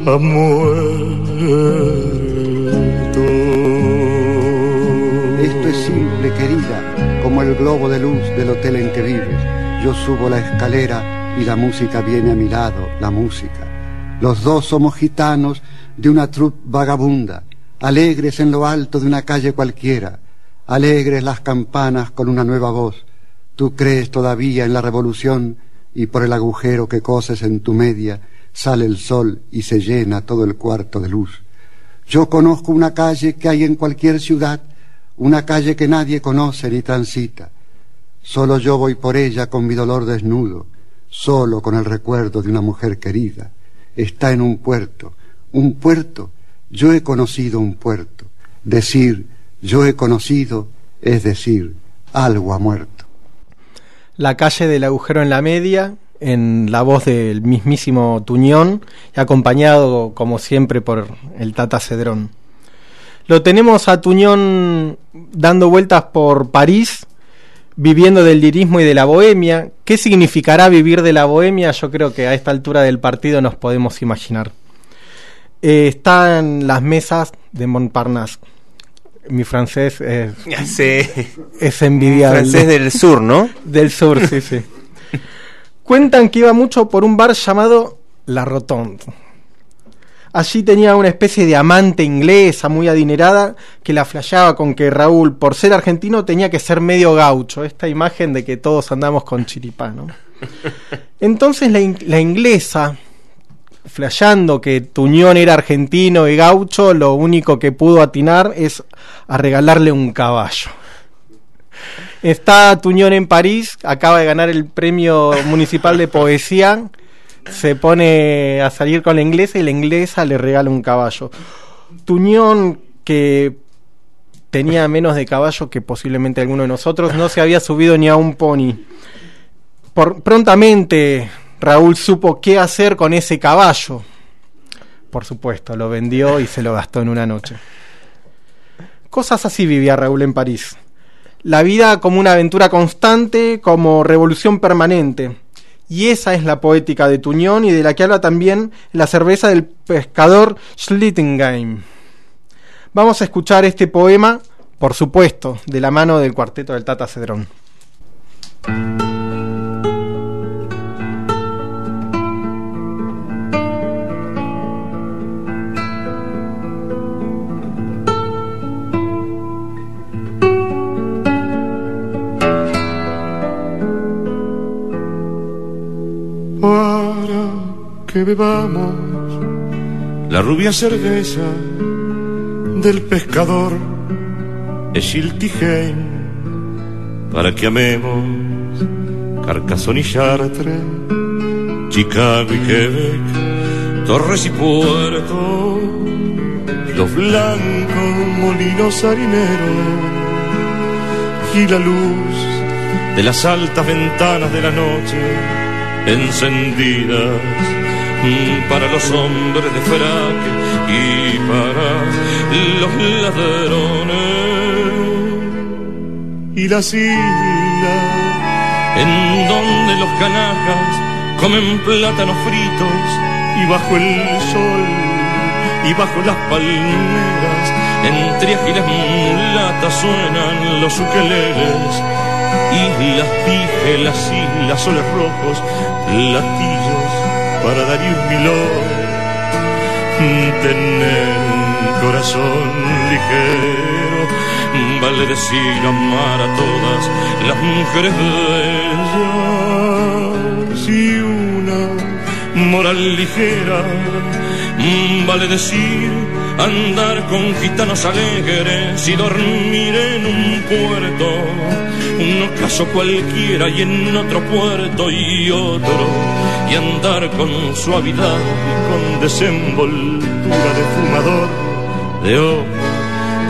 ha Esto el globo de luz del hotel en que vives. Yo subo la escalera y la música viene a mi lado, la música. Los dos somos gitanos de una troupe vagabunda, alegres en lo alto de una calle cualquiera, alegres las campanas con una nueva voz. Tú crees todavía en la revolución y por el agujero que coses en tu media sale el sol y se llena todo el cuarto de luz. Yo conozco una calle que hay en cualquier ciudad una calle que nadie conoce ni transita. Solo yo voy por ella con mi dolor desnudo, solo con el recuerdo de una mujer querida. Está en un puerto, un puerto, yo he conocido un puerto. Decir yo he conocido es decir algo ha muerto. La calle del agujero en la media, en la voz del mismísimo Tuñón, y acompañado como siempre por el Tata Cedrón. Lo tenemos a Tuñón dando vueltas por París, viviendo del lirismo y de la bohemia. ¿Qué significará vivir de la bohemia? Yo creo que a esta altura del partido nos podemos imaginar. Eh, están las mesas de Montparnasse. Mi francés es, es envidiable. Francés del sur, ¿no? Del sur, sí, sí. Cuentan que iba mucho por un bar llamado La Rotonde Allí tenía una especie de amante inglesa muy adinerada que la flasheaba con que Raúl, por ser argentino, tenía que ser medio gaucho. Esta imagen de que todos andamos con chiripá, ¿no? Entonces la, inglesa, flasheando que Tuñón era argentino y gaucho, lo único que pudo atinar es a regalarle un caballo. Está Tuñón en París, acaba de ganar el premio municipal de poesía se pone a salir con la inglesa y la inglesa le regala un caballo. Tuñón, que tenía menos de caballo que posiblemente alguno de nosotros, no se había subido ni a un pony. Prontamente Raúl supo qué hacer con ese caballo. Por supuesto, lo vendió y se lo gastó en una noche. Cosas así vivía Raúl en París. La vida como una aventura constante, como revolución permanente y esa es la poética de Tuñón y de la que habla también la cerveza del pescador Schlittengheim. Vamos a escuchar este poema, por supuesto, de la mano del cuarteto del Tata Cedrón. Que bebamos la rubia cerveza del pescador Schiltigheim, para que amemos Carcassonne y Chartres, Chicago y Quebec, Torres y Puerto, los blancos molinos harineros y la luz de las altas ventanas de la noche encendidas para los hombres de fraque y para los ladrones. Y las islas en donde los canacas comen plátanos fritos y bajo el sol y bajo las palmeras entre ágiles mulatas suenan los ukeleles islas dije las islas soles rojos latillos para Darío Milón. Tener un corazón ligero vale decir amar a todas las mujeres bellas. Y una moral ligera vale decir andar con gitanos alegres y dormir en un puerto un ocaso cualquiera y en otro puerto y otro y andar con suavidad y con desenvoltura de fumador de oro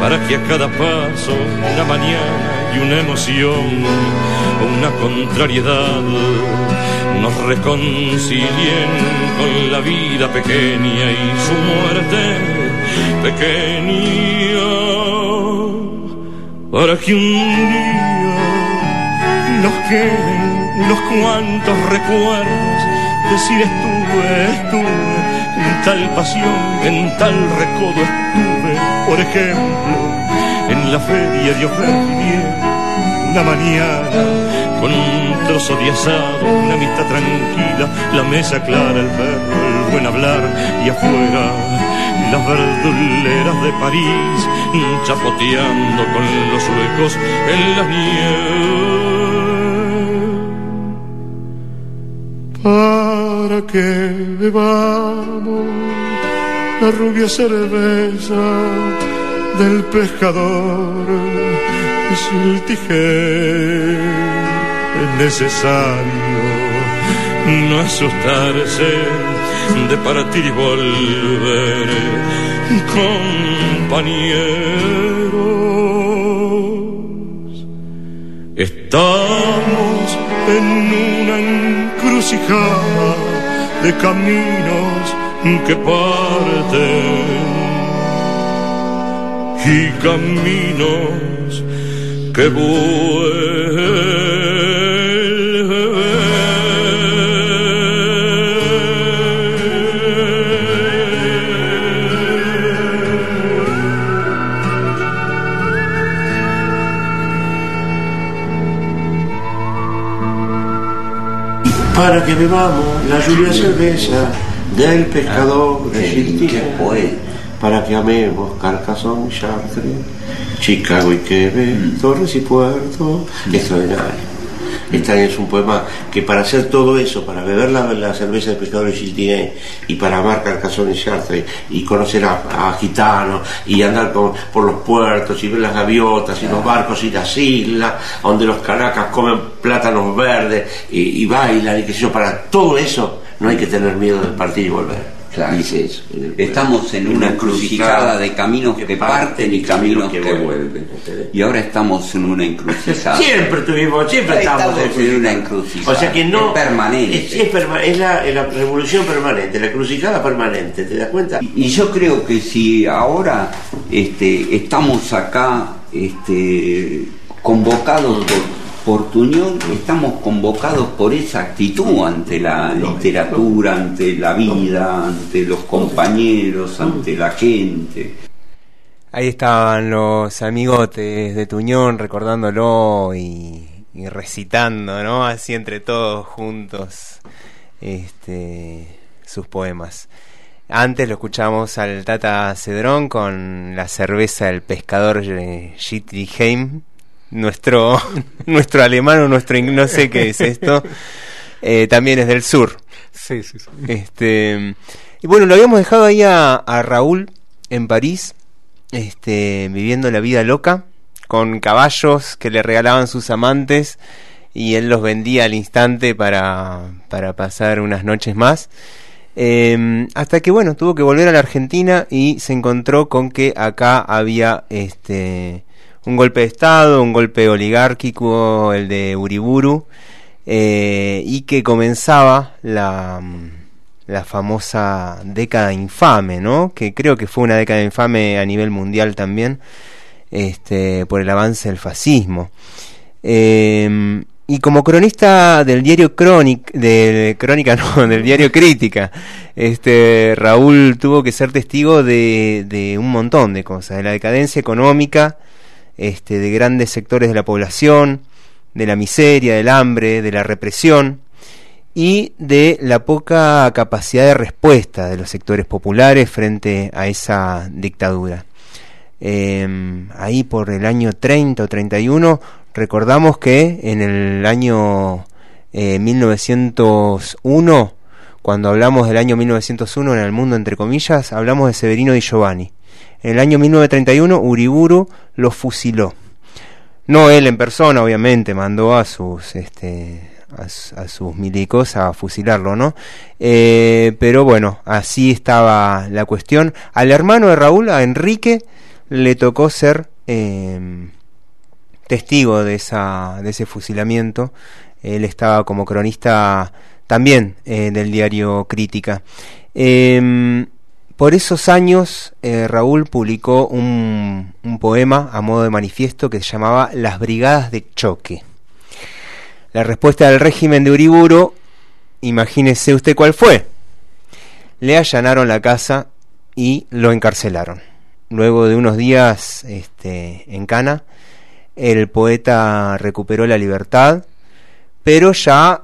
para que a cada paso una mañana y una emoción o una contrariedad nos reconcilien con la vida pequeña y su muerte pequeña. Para que un día nos queden unos cuantos recuerdos decir estuve, estuve en tal pasión, en tal recodo estuve, por ejemplo, en la feria de Ofertier, una mañana con un trozo de asado, una amistad tranquila, la mesa clara, el perro, el buen hablar y afuera las verduleras de París, chapoteando con los huecos en la nieve. Que bebamos la rubia cerveza del pescador y si el tijer es necesario. No asustarse de partir y volver compañeros. Estamos en una encrucijada de caminos que parten y caminos que Para que bebamos la lluvia cerveza del pescador de Chiltigheim, para que amemos Carcassonne, Chartres, Chicago y Quebec, Torres y Puerto, extraordinario. Este es un poema que para hacer todo eso, para beber la, la cerveza de Chiltigheim y para amar Carcassonne y Chartres y conocer a, a gitanos y andar por, por los puertos y ver las gaviotas y los barcos y las islas donde los caracas comen plátanos verdes y, y bailan y qué sé yo, para todo eso no hay que tener miedo de partir y volver. Dice eso. Estamos en una encrucijada de caminos que parten y caminos que vuelven. Y ahora estamos en una encrucijada. Siempre tuvimos, siempre estamos, en una encrucijada. O sea que no. Es permanente. Es, es perma- es la, es la revolución permanente, la encrucijada permanente, ¿te das cuenta? Y yo creo que si ahora este, estamos acá este, convocados por, por tu unión, estamos convocados por esa actitud ante la literatura, ante la vida, ante los compañeros, ante la gente. Ahí estaban los amigotes de Tuñón recordándolo y, y recitando, ¿no? Así entre todos juntos este, sus poemas. Antes lo escuchamos al Tata Cedrón con la cerveza del pescador eh, Schittigheim, nuestro, nuestro alemán o nuestro no sé qué es esto, eh, también es del sur. Sí, sí, sí. Este, y bueno, lo habíamos dejado ahí a, a Raúl en París, este, viviendo la vida loca, con caballos que le regalaban sus amantes y él los vendía al instante para, para pasar unas noches más. Eh, hasta que bueno, tuvo que volver a la Argentina y se encontró con que acá había este un golpe de Estado, un golpe oligárquico, el de Uriburu, eh, y que comenzaba la, la famosa década infame, ¿no? Que creo que fue una década infame a nivel mundial también, este, por el avance del fascismo. Eh, y como cronista del diario Crónica, de Crónica no, del diario Crítica, este Raúl tuvo que ser testigo de, de un montón de cosas, de la decadencia económica, este, de grandes sectores de la población, de la miseria, del hambre, de la represión y de la poca capacidad de respuesta de los sectores populares frente a esa dictadura. Eh, ahí por el año 30 o 31 recordamos que en el año eh, 1901 cuando hablamos del año 1901 en el mundo entre comillas hablamos de Severino Di Giovanni el año 1931 Uriburu lo fusiló no él en persona obviamente mandó a sus este a, sus milicos a fusilarlo no eh, pero bueno así estaba la cuestión al hermano de Raúl a Enrique le tocó ser eh, testigo de, esa, de ese fusilamiento. Él estaba como cronista también eh, del diario Crítica. Eh, por esos años, eh, Raúl publicó un, poema a modo de manifiesto que se llamaba Las Brigadas de Choque. La respuesta del régimen de Uriburu, imagínese usted cuál fue. Le allanaron la casa y lo encarcelaron luego de unos días este, en Cana, el poeta recuperó la libertad, pero ya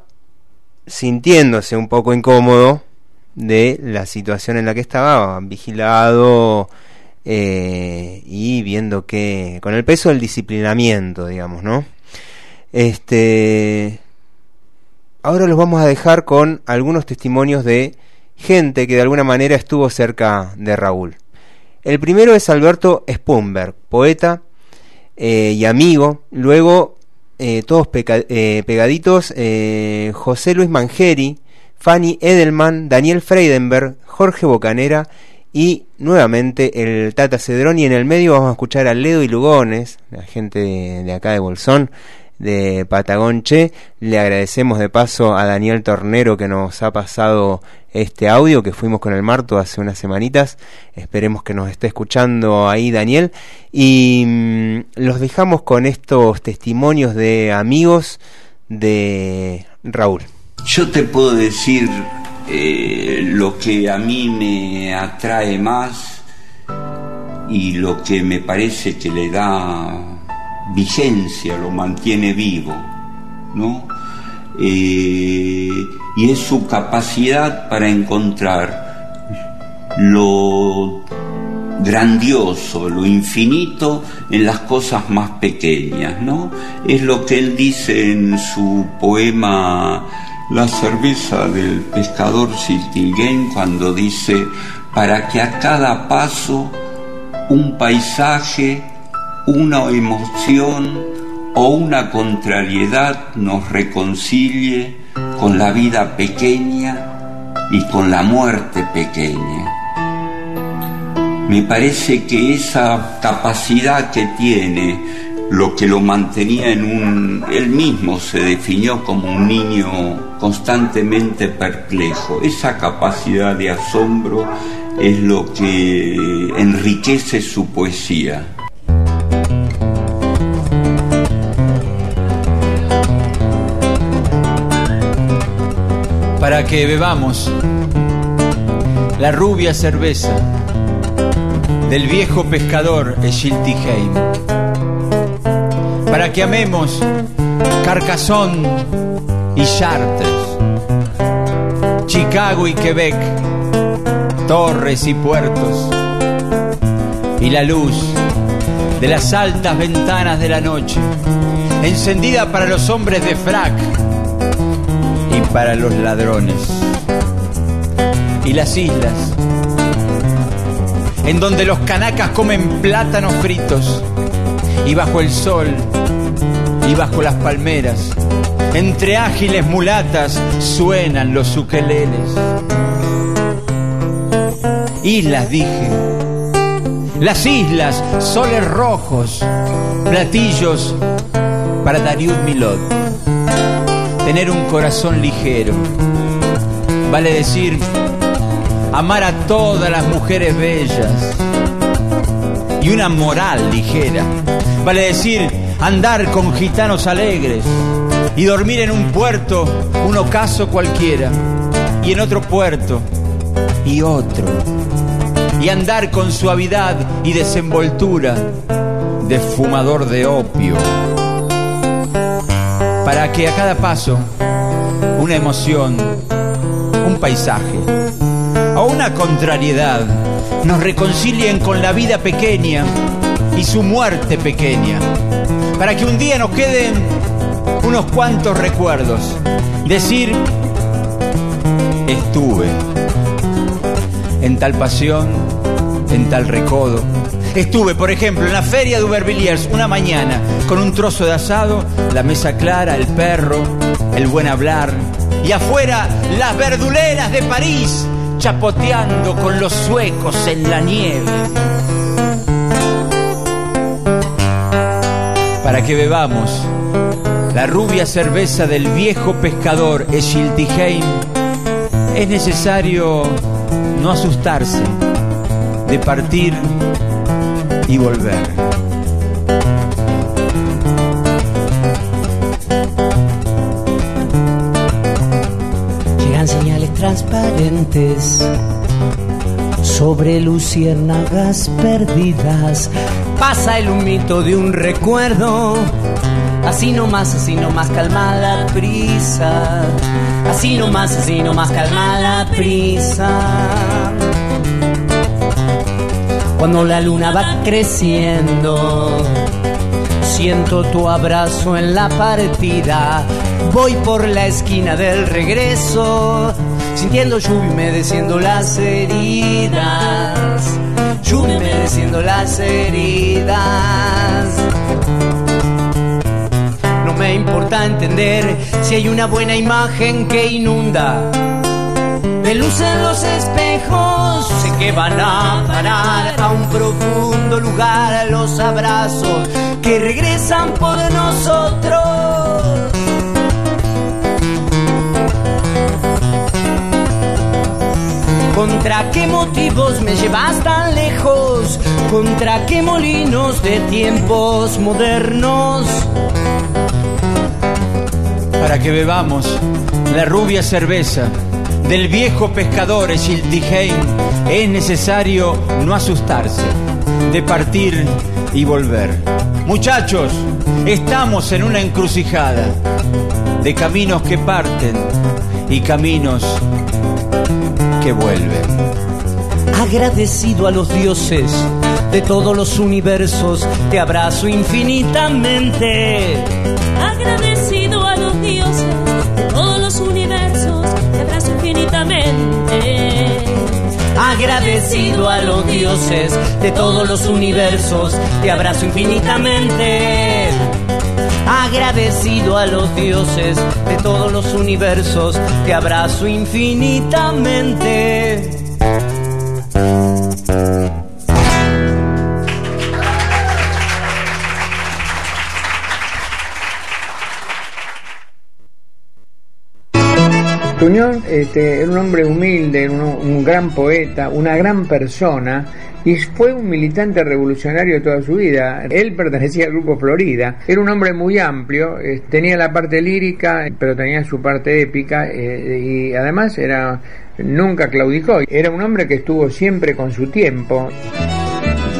sintiéndose un poco incómodo de la situación en la que estaba, vigilado eh, y viendo que con el peso del disciplinamiento, digamos, ¿no? Este ahora los vamos a dejar con algunos testimonios de gente que de alguna manera estuvo cerca de Raúl. El primero es Alberto Spumberg, poeta eh, y amigo. Luego, eh, todos pegaditos, José Luis Mangeri, Fanny Edelman, Daniel Freidenberg, Jorge Bocanera y nuevamente el Tata Cedrón. Y en el medio vamos a escuchar a Ledo y Lugones, la gente de, acá de Bolsón de Patagonche. Le agradecemos de paso a Daniel Tornero que nos ha pasado este audio que fuimos con el Marto hace unas semanitas. Esperemos que nos esté escuchando ahí Daniel. Y mmm, los dejamos con estos testimonios de amigos de Raúl. Yo te puedo decir eh, lo que a mí me atrae más y lo que me parece que le da vigencia, lo mantiene vivo, ¿no? Eh, y es su capacidad para encontrar lo grandioso, lo infinito en las cosas más pequeñas, ¿no? Es lo que él dice en su poema La cerveza del pescador Siltilguén cuando dice para que a cada paso un paisaje una emoción o una contrariedad nos reconcilie con la vida pequeña y con la muerte pequeña. Me parece que esa capacidad que tiene, lo que lo mantenía en un... Él mismo se definió como un niño constantemente perplejo. Esa capacidad de asombro es lo que enriquece su poesía. para que bebamos la rubia cerveza del viejo pescador Schiltigheim, para que amemos Carcassonne y Chartres, Chicago y Quebec, torres y puertos, y la luz de las altas ventanas de la noche, encendida para los hombres de frac y para los ladrones. y las islas, en donde los canacas comen plátanos fritos y bajo el sol y bajo las palmeras, entre ágiles mulatas suenan los ukeleles. Islas, dije, las islas, soles rojos, platillos para Dariud Milot. Tener un corazón ligero, vale decir, amar a todas las mujeres bellas. Y una moral ligera, vale decir, andar con gitanos alegres y dormir en un puerto, un ocaso cualquiera, y en otro puerto, y otro, y andar con suavidad y desenvoltura de fumador de opio, para que a cada paso una emoción, un paisaje o una contrariedad nos reconcilien con la vida pequeña y su muerte pequeña, para que un día nos queden unos cuantos recuerdos. Decir, estuve en tal pasión, en tal recodo. Estuve, por ejemplo, en la feria de Ubervilliers una mañana con un trozo de asado, la mesa clara, el perro, el buen hablar y afuera las verduleras de París chapoteando con los suecos en la nieve. Para que bebamos la rubia cerveza del viejo pescador Eschiltiheim, es necesario no asustarse de partir y volver. Llegan señales transparentes sobre luciérnagas perdidas. Pasa el humito de un recuerdo. Así nomás, así nomás calma la prisa. Así nomás, así nomás calma la prisa. Cuando la luna va creciendo, siento tu abrazo en la partida. Voy por la esquina del regreso, sintiendo lluvia humedeciendo las heridas. Humedeciendo las heridas. No me importa entender si hay una buena imagen que inunda. De luz en los espejos, sé que van a parar a un profundo lugar los abrazos que regresan por nosotros. ¿Contra qué motivos me llevas tan lejos? ¿Contra qué molinos de tiempos modernos? Para que bebamos la rubia cerveza del viejo pescador Schiltigheim, es necesario no asustarse de partir y volver. Muchachos, estamos en una encrucijada de caminos que parten y caminos que vuelven. Agradecido a los dioses de todos los universos, te abrazo infinitamente. Agradecido a los dioses de todos los universos, te abrazo infinitamente. Agradecido a los dioses de todos los universos, te abrazo infinitamente. Agradecido a los dioses de todos los universos, te abrazo infinitamente. Tuñón este, era un hombre humilde, un, un gran poeta, una gran persona y fue un militante revolucionario toda su vida. Él pertenecía al grupo Florida, era un hombre muy amplio, eh, tenía la parte lírica, pero tenía su parte épica eh, y además era nunca claudicó. Era un hombre que estuvo siempre con su tiempo.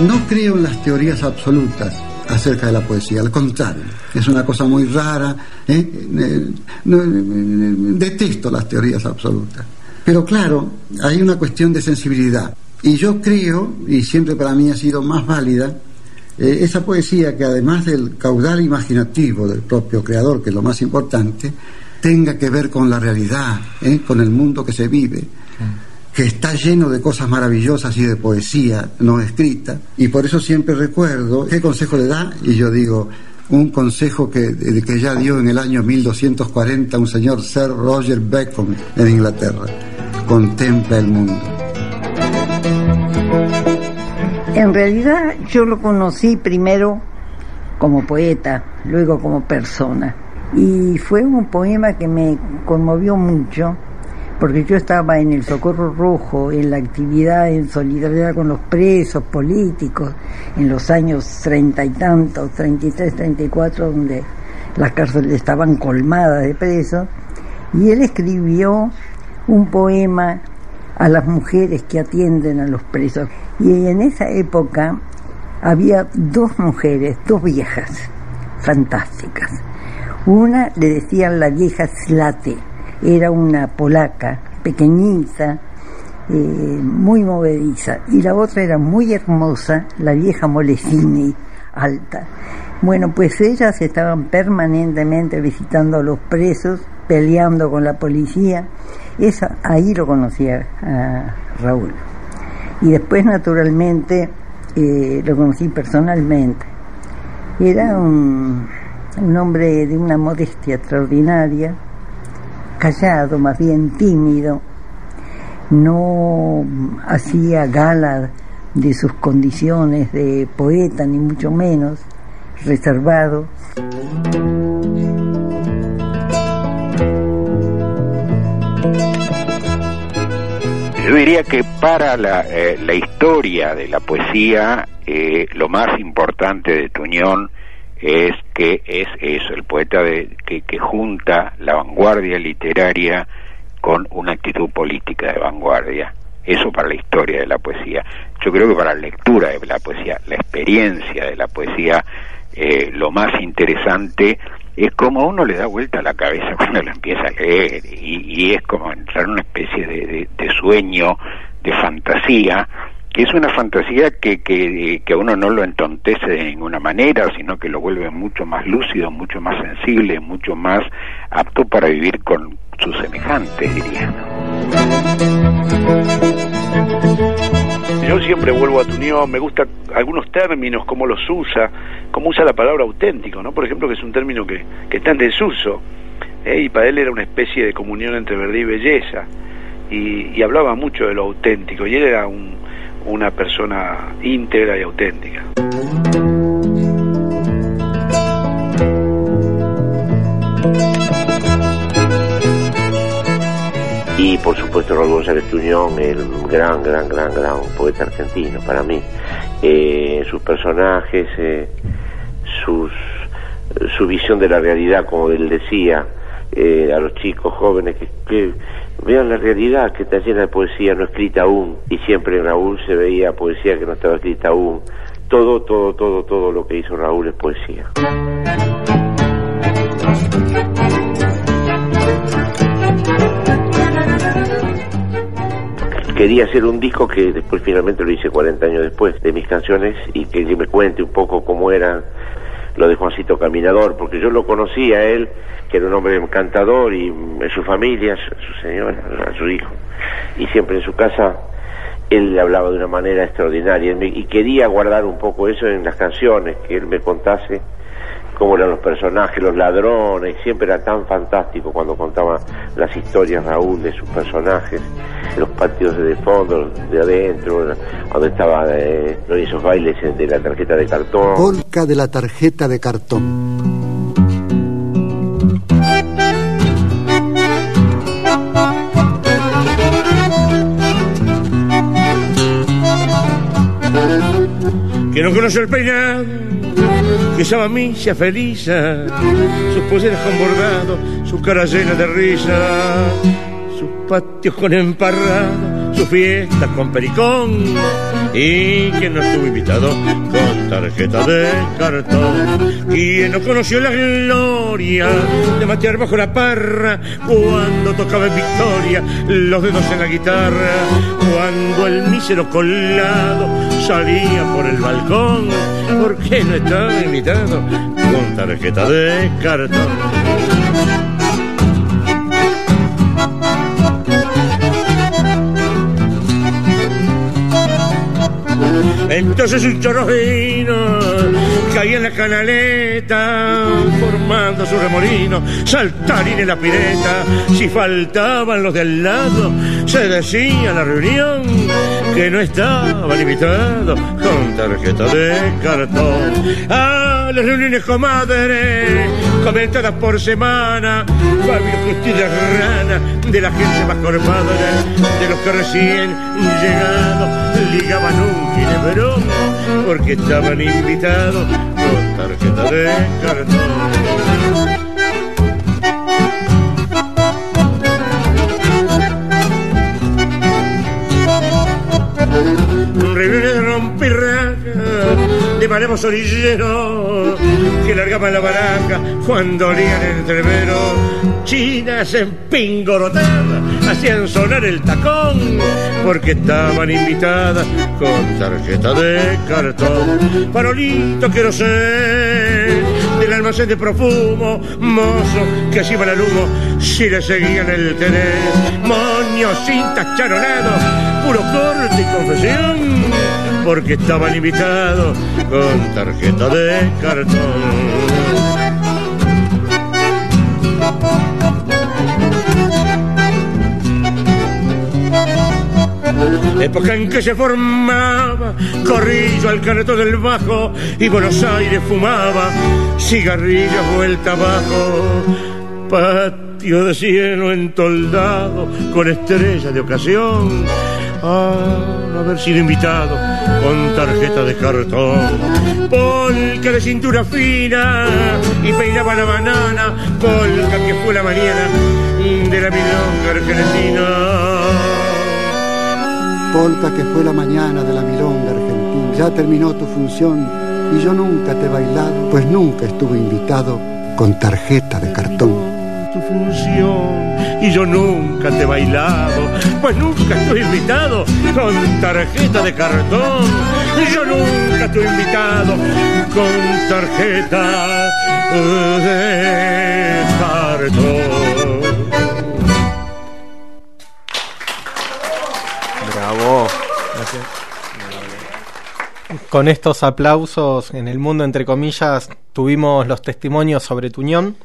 No creo en las teorías absolutas acerca de la poesía, al contrario, es una cosa muy rara, ¿eh? Detesto las teorías absolutas. Pero claro, hay una cuestión de sensibilidad. Y yo creo, y siempre para mí ha sido más válida, eh, esa poesía que además del caudal imaginativo del propio creador, que es lo más importante, tenga que ver con la realidad, ¿eh? con el mundo que se vive. que está lleno de cosas maravillosas y de poesía no escrita, y por eso siempre recuerdo qué consejo le da, y yo digo, un consejo que, que ya dio en el año 1240 un señor Sir Roger Bacon en Inglaterra, contempla el mundo. En realidad yo lo conocí primero como poeta, luego como persona. Y fue un poema que me conmovió mucho, porque yo estaba en el Socorro Rojo, en la actividad en solidaridad con los presos políticos, en los años treinta y tantos, 33, 34, donde las cárceles estaban colmadas de presos, y él escribió un poema a las mujeres que atienden a los presos. Y en esa época había dos mujeres, dos viejas, fantásticas. Una le decían la vieja Slate, era una polaca, pequeñita, eh, muy movediza, y la otra era muy hermosa, la vieja Molesini, alta. Bueno, pues ellas estaban permanentemente visitando a los presos, peleando con la policía. Eso, ahí lo conocía a Raúl. Y después, naturalmente, eh, lo conocí personalmente. Era un, un hombre de una modestia extraordinaria, callado, más bien tímido, no hacía gala de sus condiciones de poeta, ni mucho menos, reservado. Yo diría que para la, eh, la historia de la poesía, eh, lo más importante de Tuñón es que es eso, el poeta de, que, que junta la vanguardia literaria con una actitud política de vanguardia. Eso para la historia de la poesía. Yo creo que para la lectura de la poesía, la experiencia de la poesía, eh, lo más interesante es como uno le da vuelta a la cabeza cuando lo empieza a leer y, y es como entrar en una especie de, de, de, sueño, de fantasía, que es una fantasía que, que, que uno no lo entontece de ninguna manera, sino que lo vuelve mucho más lúcido, mucho más sensible, mucho más apto para vivir con sus semejantes, diría. Yo siempre vuelvo a tu unión, me gustan algunos términos, cómo los usa, cómo usa la palabra auténtico, ¿no? Por ejemplo, que es un término que, que está en desuso, ¿eh? y para él era una especie de comunión entre verdad y belleza, y, hablaba mucho de lo auténtico, y él era un, una persona íntegra y auténtica. Por supuesto Raúl González Tuñón, el gran, gran, gran, gran poeta argentino para mí. Eh, sus personajes, eh, sus, su visión de la realidad, como él decía, eh, a los chicos jóvenes que, que, vean la realidad que está llena de poesía no escrita aún y siempre Raúl se veía poesía que no estaba escrita aún todo todo todo todo lo que hizo Raúl es poesía quería hacer un disco que después finalmente lo hice 40 años después de mis canciones y que me cuente un poco cómo era lo de Juancito Caminador, porque yo lo conocí a él, que era un hombre encantador, y su familia, su señora, a su hijo, y siempre en su casa él le hablaba de una manera extraordinaria, y quería guardar un poco eso en las canciones, que él me contase cómo eran los personajes, los ladrones, siempre era tan fantástico cuando contaba las historias Raúl de sus personajes, los patios de fondo, de adentro, donde estaba eh, esos bailes de la tarjeta de cartón. Polka de la tarjeta de cartón. Que no conoce el peinado que esa misa feliz, sus poseras con bordado, su cara llena de risa, sus patios con emparrado, su fiesta con pericón, y quien no estuvo invitado con tarjeta de cartón, quien no conoció la gloria de matear bajo la parra cuando tocaba en victoria los dedos en la guitarra, cuando el mísero colado salía por el balcón porque no estaba invitado con tarjeta de cartón. Entonces un chorrojino caía en la canaleta, formando su remolino, saltarín en la pileta. Si faltaban los del lado, se decía la reunión que no estaban invitados con tarjeta de cartón. A las reuniones comadre, comentadas por semana, Fabio Cristina Rana, de la gente más corpada, de los que recién llegados ligaban un ginebrón, porque estaban invitados con tarjeta de cartón. Maremos orilleros que largaban la baraca cuando olían el entrevero. Chinas en pingorotada hacían sonar el tacón porque estaban invitadas con tarjeta de cartón. Parolito quiero ser del almacén de profumo, mozo que así iban al humo si le seguían el tener. Moño cintas charonados, puro corte y confesión, porque estaban invitados con tarjeta de cartón. época en que se formaba corrillo al caneto del bajo y Buenos Aires fumaba cigarrillos vuelta abajo patio de cielo entoldado con estrellas de ocasión a haber sido invitado con tarjeta de cartón. Polka de cintura fina y peinaba la banana, polka que fue la mañana de la milonga argentina. Polka que fue la mañana de la milonga argentina. Ya terminó tu función y yo nunca te he bailado, pues nunca estuve invitado con tarjeta de cartón tu función y yo nunca te he bailado, pues nunca estoy invitado con tarjeta de cartón. Yo nunca estoy invitado con tarjeta de cartón. Bravo. Con estos aplausos en el mundo, entre comillas, tuvimos los testimonios sobre Tuñón.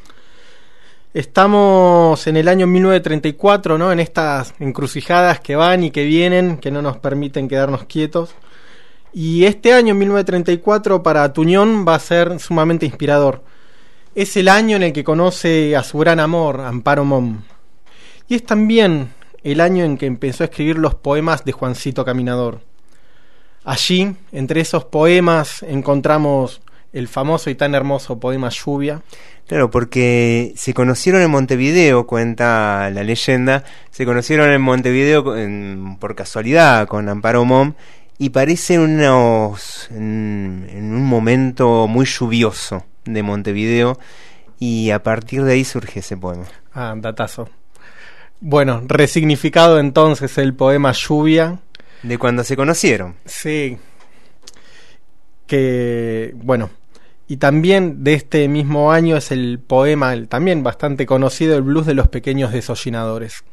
Estamos en el año 1934, ¿no? En estas encrucijadas que van y que vienen, que no nos permiten quedarnos quietos. Y este año, 1934, para Tuñón va a ser sumamente inspirador. Es el año en el que conoce a su gran amor, Amparo Mom. Y es también el año en que empezó a escribir los poemas de Juancito Caminador. Allí, entre esos poemas, encontramos el famoso y tan hermoso poema Lluvia. Claro, porque se conocieron en Montevideo, cuenta la leyenda, se conocieron en Montevideo por casualidad con Amparo Mom y parece unos, en, en, un momento muy lluvioso de Montevideo y a partir de ahí surge ese poema. Ah, datazo. Bueno, resignificado entonces el poema Lluvia. De cuando se conocieron. Sí. Que, bueno, y también de este mismo año es el poema, el también bastante conocido, El blues de los pequeños desollinadores.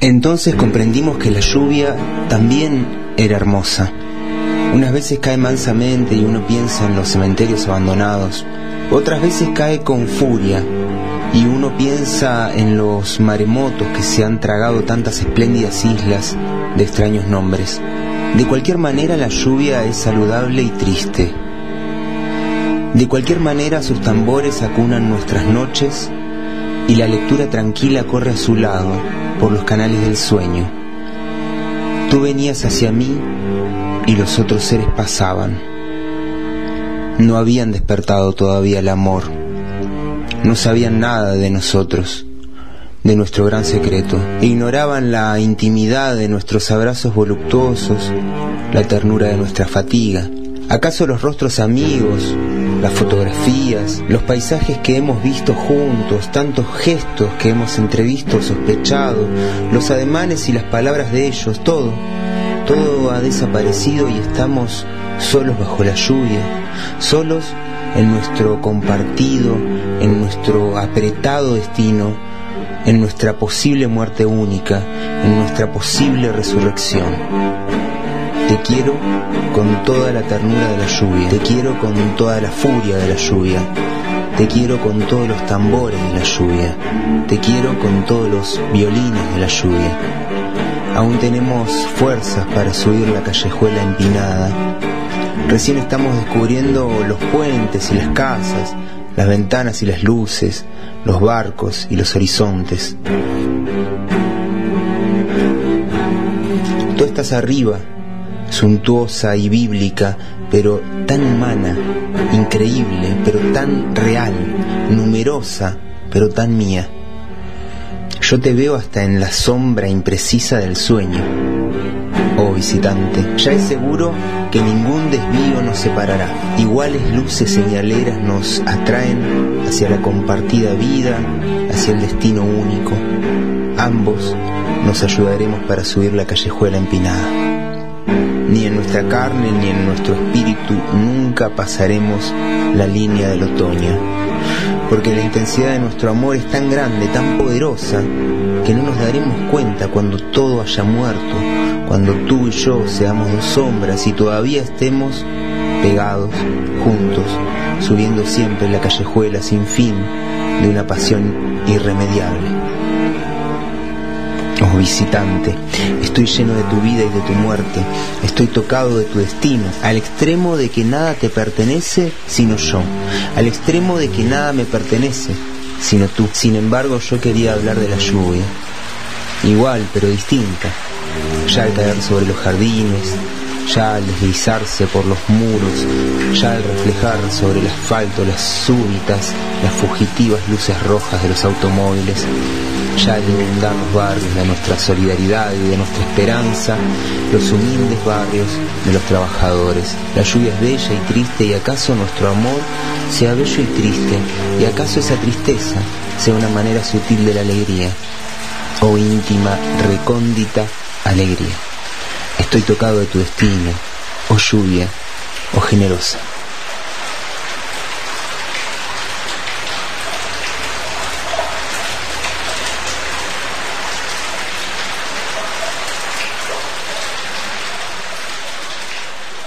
Entonces comprendimos que la lluvia también era hermosa. Unas veces cae mansamente y uno piensa en los cementerios abandonados. Otras veces cae con furia y uno piensa en los maremotos que se han tragado tantas espléndidas islas de extraños nombres. De cualquier manera la lluvia es saludable y triste de cualquier manera sus tambores acunan nuestras noches y la lectura tranquila corre a su lado por los canales del sueño. Tú venías hacia mí y los otros seres pasaban. No habían despertado todavía el amor. No sabían nada de nosotros, de nuestro gran secreto. Ignoraban la intimidad de nuestros abrazos voluptuosos, la ternura de nuestra fatiga. ¿Acaso los rostros amigos, las fotografías, los paisajes que hemos visto juntos, tantos gestos que hemos entrevisto, sospechado, los ademanes y las palabras de ellos, todo, todo ha desaparecido y estamos solos bajo la lluvia, solos en nuestro compartido, en nuestro apretado destino, en nuestra posible muerte única, en nuestra posible resurrección. Te quiero con toda la ternura de la lluvia. Te quiero con toda la furia de la lluvia. Te quiero con todos los tambores de la lluvia. Te quiero con todos los violines de la lluvia. Aún tenemos fuerzas para subir la callejuela empinada. Recién estamos descubriendo los puentes y las casas, las ventanas y las luces, los barcos y los horizontes. Tú estás arriba, suntuosa y bíblica, pero tan humana, increíble, pero tan real, numerosa, pero tan mía. Yo te veo hasta en la sombra imprecisa del sueño. Oh visitante, ya es seguro que ningún desvío nos separará. Iguales luces señaleras nos atraen hacia la compartida vida, hacia el destino único. Ambos nos ayudaremos para subir la callejuela empinada. Ni en nuestra carne ni en nuestro espíritu nunca pasaremos la línea del otoño, porque la intensidad de nuestro amor es tan grande, tan poderosa, que no nos daremos cuenta cuando todo haya muerto, cuando tú y yo seamos dos sombras y todavía estemos pegados, juntos, subiendo siempre la callejuela sin fin de una pasión irremediable. Visitante, estoy lleno de tu vida y de tu muerte, estoy tocado de tu destino, al extremo de que nada te pertenece sino yo, al extremo de que nada me pertenece sino tú. Sin embargo, yo quería hablar de la lluvia, igual pero distinta, ya al caer sobre los jardines, ya al deslizarse por los muros, ya al reflejar sobre el asfalto las súbitas, las fugitivas luces rojas de los automóviles, ya al inundar los barrios de nuestra solidaridad y de nuestra esperanza, los humildes barrios de los trabajadores. La lluvia es bella y triste y acaso nuestro amor sea bello y triste y acaso esa tristeza sea una manera sutil de la alegría o íntima, recóndita alegría. Estoy tocado de tu destino, oh lluvia, oh generosa.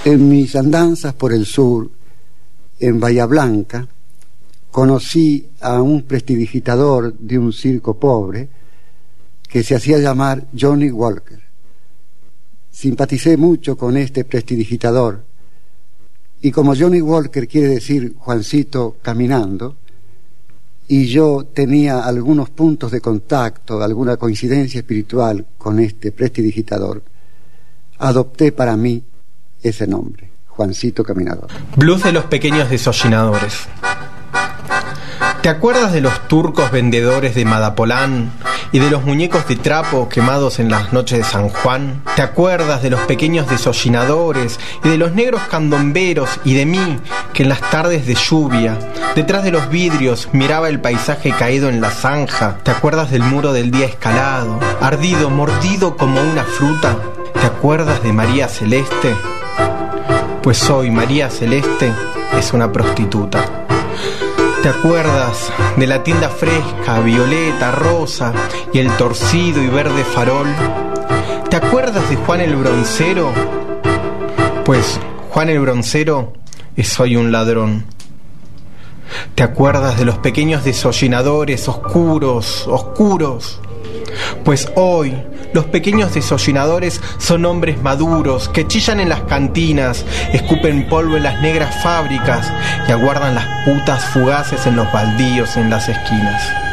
En mis andanzas por el sur, en Bahía Blanca, conocí a un prestidigitador de un circo pobre que se hacía llamar Johnny Walker. Simpaticé mucho con este prestidigitador y como Johnny Walker quiere decir Juancito caminando, y yo tenía algunos puntos de contacto, alguna coincidencia espiritual con este prestidigitador, adopté para mí ese nombre, Juancito Caminador. Blues de los pequeños desollinadores. ¿Te acuerdas de los turcos vendedores de Madapolán y de los muñecos de trapo quemados en las noches de San Juan? ¿Te acuerdas de los pequeños desollinadores y de los negros candomberos y de mí que en las tardes de lluvia, detrás de los vidrios, miraba el paisaje caído en la zanja? ¿Te acuerdas del muro del día escalado, ardido, mordido como una fruta? ¿Te acuerdas de María Celeste? Pues hoy María Celeste es una prostituta. ¿Te acuerdas de la tienda fresca, violeta, rosa y el torcido y verde farol? ¿Te acuerdas de Juan el Broncero? Pues Juan el Broncero es hoy un ladrón. ¿Te acuerdas de los pequeños desollinadores oscuros, oscuros? Pues hoy los pequeños desollinadores son hombres maduros que chillan en las cantinas, escupen polvo en las negras fábricas y aguardan las putas fugaces en los baldíos en las esquinas.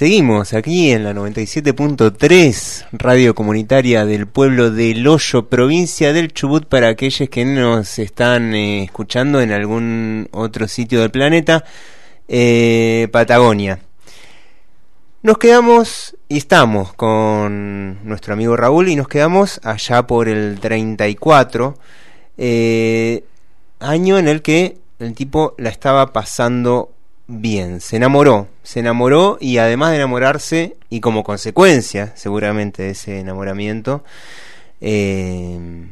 Seguimos aquí en la 97.3, radio comunitaria del pueblo del Hoyo, provincia del Chubut, para aquellos que nos están eh, escuchando en algún otro sitio del planeta, eh, Patagonia. Nos quedamos y estamos con nuestro amigo Raúl y nos quedamos allá por el 34, eh, año en el que el tipo la estaba pasando bien, se enamoró, se enamoró y además de enamorarse y como consecuencia seguramente de ese enamoramiento, eh,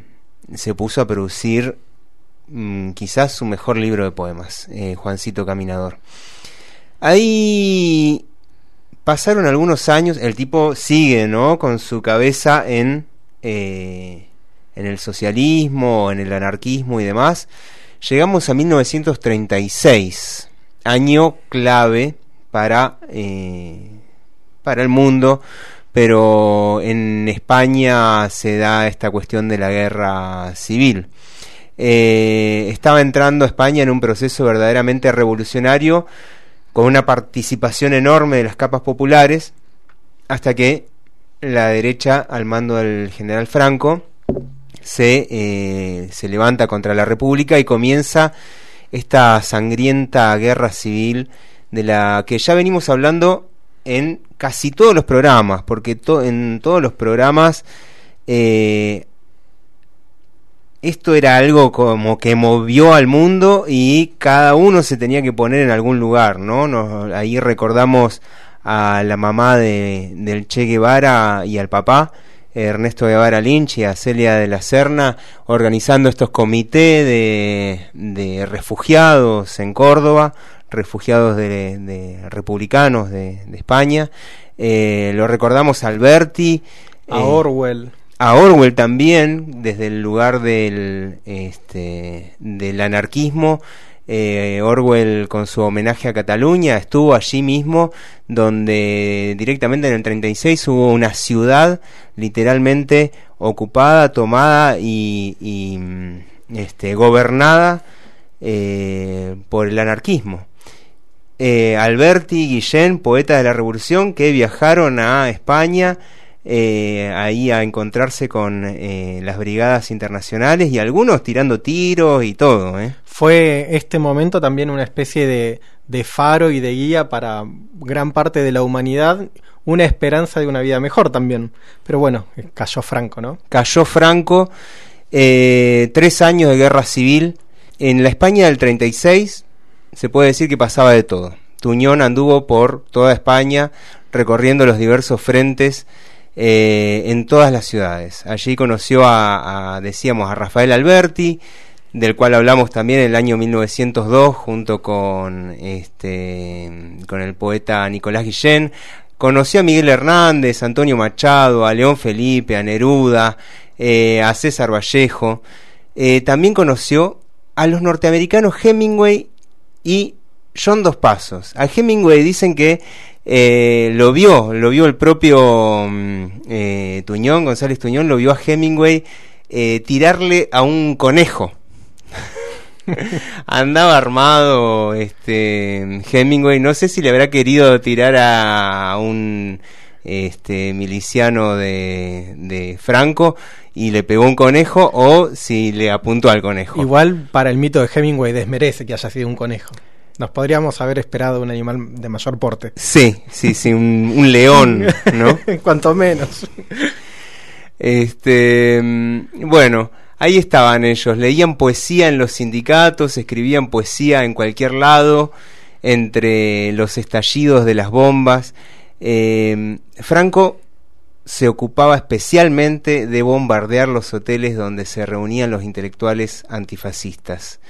se puso a producir mm, quizás su mejor libro de poemas, eh, Juancito Caminador. Ahí pasaron algunos años, el tipo sigue, ¿no? Con su cabeza en, eh, en el socialismo, en el anarquismo y demás. Llegamos a 1936, año clave para, eh, para el mundo, pero en España se da esta cuestión de la guerra civil. Eh, estaba entrando España en un proceso verdaderamente revolucionario, con una participación enorme de las capas populares, hasta que la derecha, al mando del general Franco, se, eh, se levanta contra la República y comienza esta sangrienta guerra civil de la que ya venimos hablando en casi todos los programas, porque en todos los programas eh, esto era algo como que movió al mundo y cada uno se tenía que poner en algún lugar, ¿no? ahí recordamos a la mamá de, del Che Guevara y al papá, Ernesto Guevara Lynch y a Celia de la Serna organizando estos comités de, refugiados en Córdoba, refugiados de, republicanos de, España. Eh, lo recordamos a Alberti. A eh, Orwell. A Orwell también, desde el lugar del, este, del anarquismo, eh, Orwell con su homenaje a Cataluña estuvo allí mismo donde directamente en el 36 hubo una ciudad literalmente ocupada, tomada y, este, gobernada eh, por el anarquismo. Eh, Alberti Guillén, poetas de la Revolución, que viajaron a España eh, ahí a encontrarse con eh, las brigadas internacionales y algunos tirando tiros y todo. ¿Eh? Fue este momento también una especie de, de faro y de guía para gran parte de la humanidad, una esperanza de una vida mejor también. Pero bueno, cayó Franco, ¿no? Cayó Franco, tres años de guerra civil. En la España del 36 se puede decir que pasaba de todo. Tuñón anduvo por toda España recorriendo los diversos frentes eh, en todas las ciudades. Allí conoció a, decíamos, a Rafael Alberti, del cual hablamos también en el año 1902 junto con, este, con el poeta Nicolás Guillén. Conoció a Miguel Hernández, Antonio Machado, a León Felipe, a Neruda, eh, a César Vallejo. Eh, también conoció a los norteamericanos Hemingway y John Dos Pasos. A Hemingway dicen que eh, lo vio, lo vio el propio mm, Tuñón, González Tuñón, lo vio a Hemingway tirarle a un conejo. Andaba armado este Hemingway, no sé si le habrá querido tirar a un este miliciano de, de Franco y le pegó un conejo o si le apuntó al conejo. Igual para el mito de Hemingway desmerece que haya sido un conejo. Nos podríamos haber esperado un animal de mayor porte. Sí, sí, sí, un, león, ¿no? Cuanto menos. Este, bueno, ahí estaban ellos, leían poesía en los sindicatos, escribían poesía en cualquier lado, entre los estallidos de las bombas. Eh, Franco se ocupaba especialmente de bombardear los hoteles donde se reunían los intelectuales antifascistas.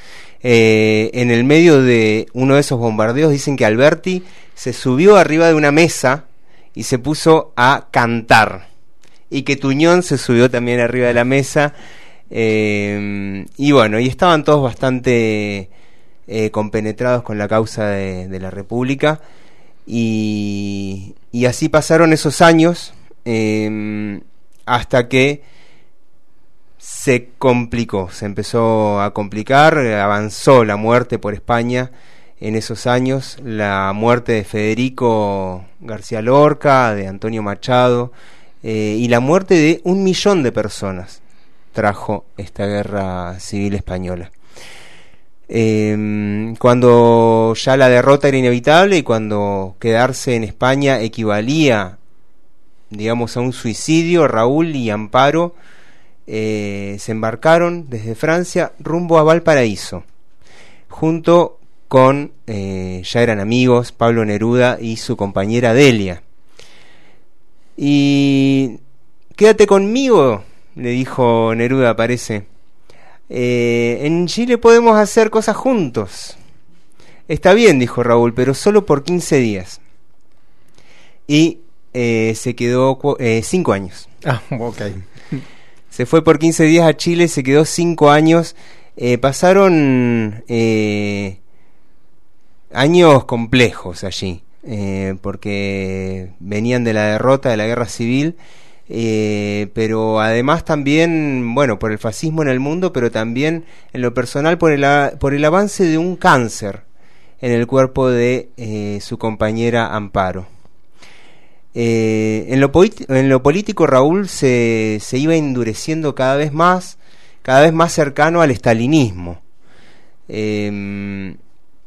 Eh, en el medio de uno de esos bombardeos dicen que Alberti se subió arriba de una mesa y se puso a cantar. Y que Tuñón se subió también arriba de la mesa. Eh, y bueno, y estaban todos bastante eh, compenetrados con la causa de, la República. Y, así pasaron esos años hasta que se complicó, se empezó a complicar, avanzó la muerte por España en esos años, la muerte de Federico García Lorca, de Antonio Machado, eh, y la muerte de un millón de personas trajo esta guerra civil española. Em, cuando ya la derrota era inevitable y cuando quedarse en España equivalía, digamos, a un suicidio, Raúl y Amparo eh, se embarcaron desde Francia rumbo a Valparaíso. junto con, eh, ya eran amigos, Pablo Neruda y su compañera Delia. Y quédate conmigo, le dijo Neruda, parece. Eh, en Chile podemos hacer cosas juntos. Está bien, dijo Raúl, pero solo por 15 días. Y eh, se quedó eh, cinco años. Ah, ok. Se fue por 15 días a Chile, se quedó cinco años. pasaron años complejos allí, porque venían de la derrota de la guerra civil eh, pero además también, bueno, por el fascismo en el mundo, pero también en lo personal por el, por el avance de un cáncer en el cuerpo de eh, su compañera Amparo. Eh, en, lo en, lo político Raúl se, se, iba endureciendo cada vez más, cada vez más cercano al estalinismo. Em,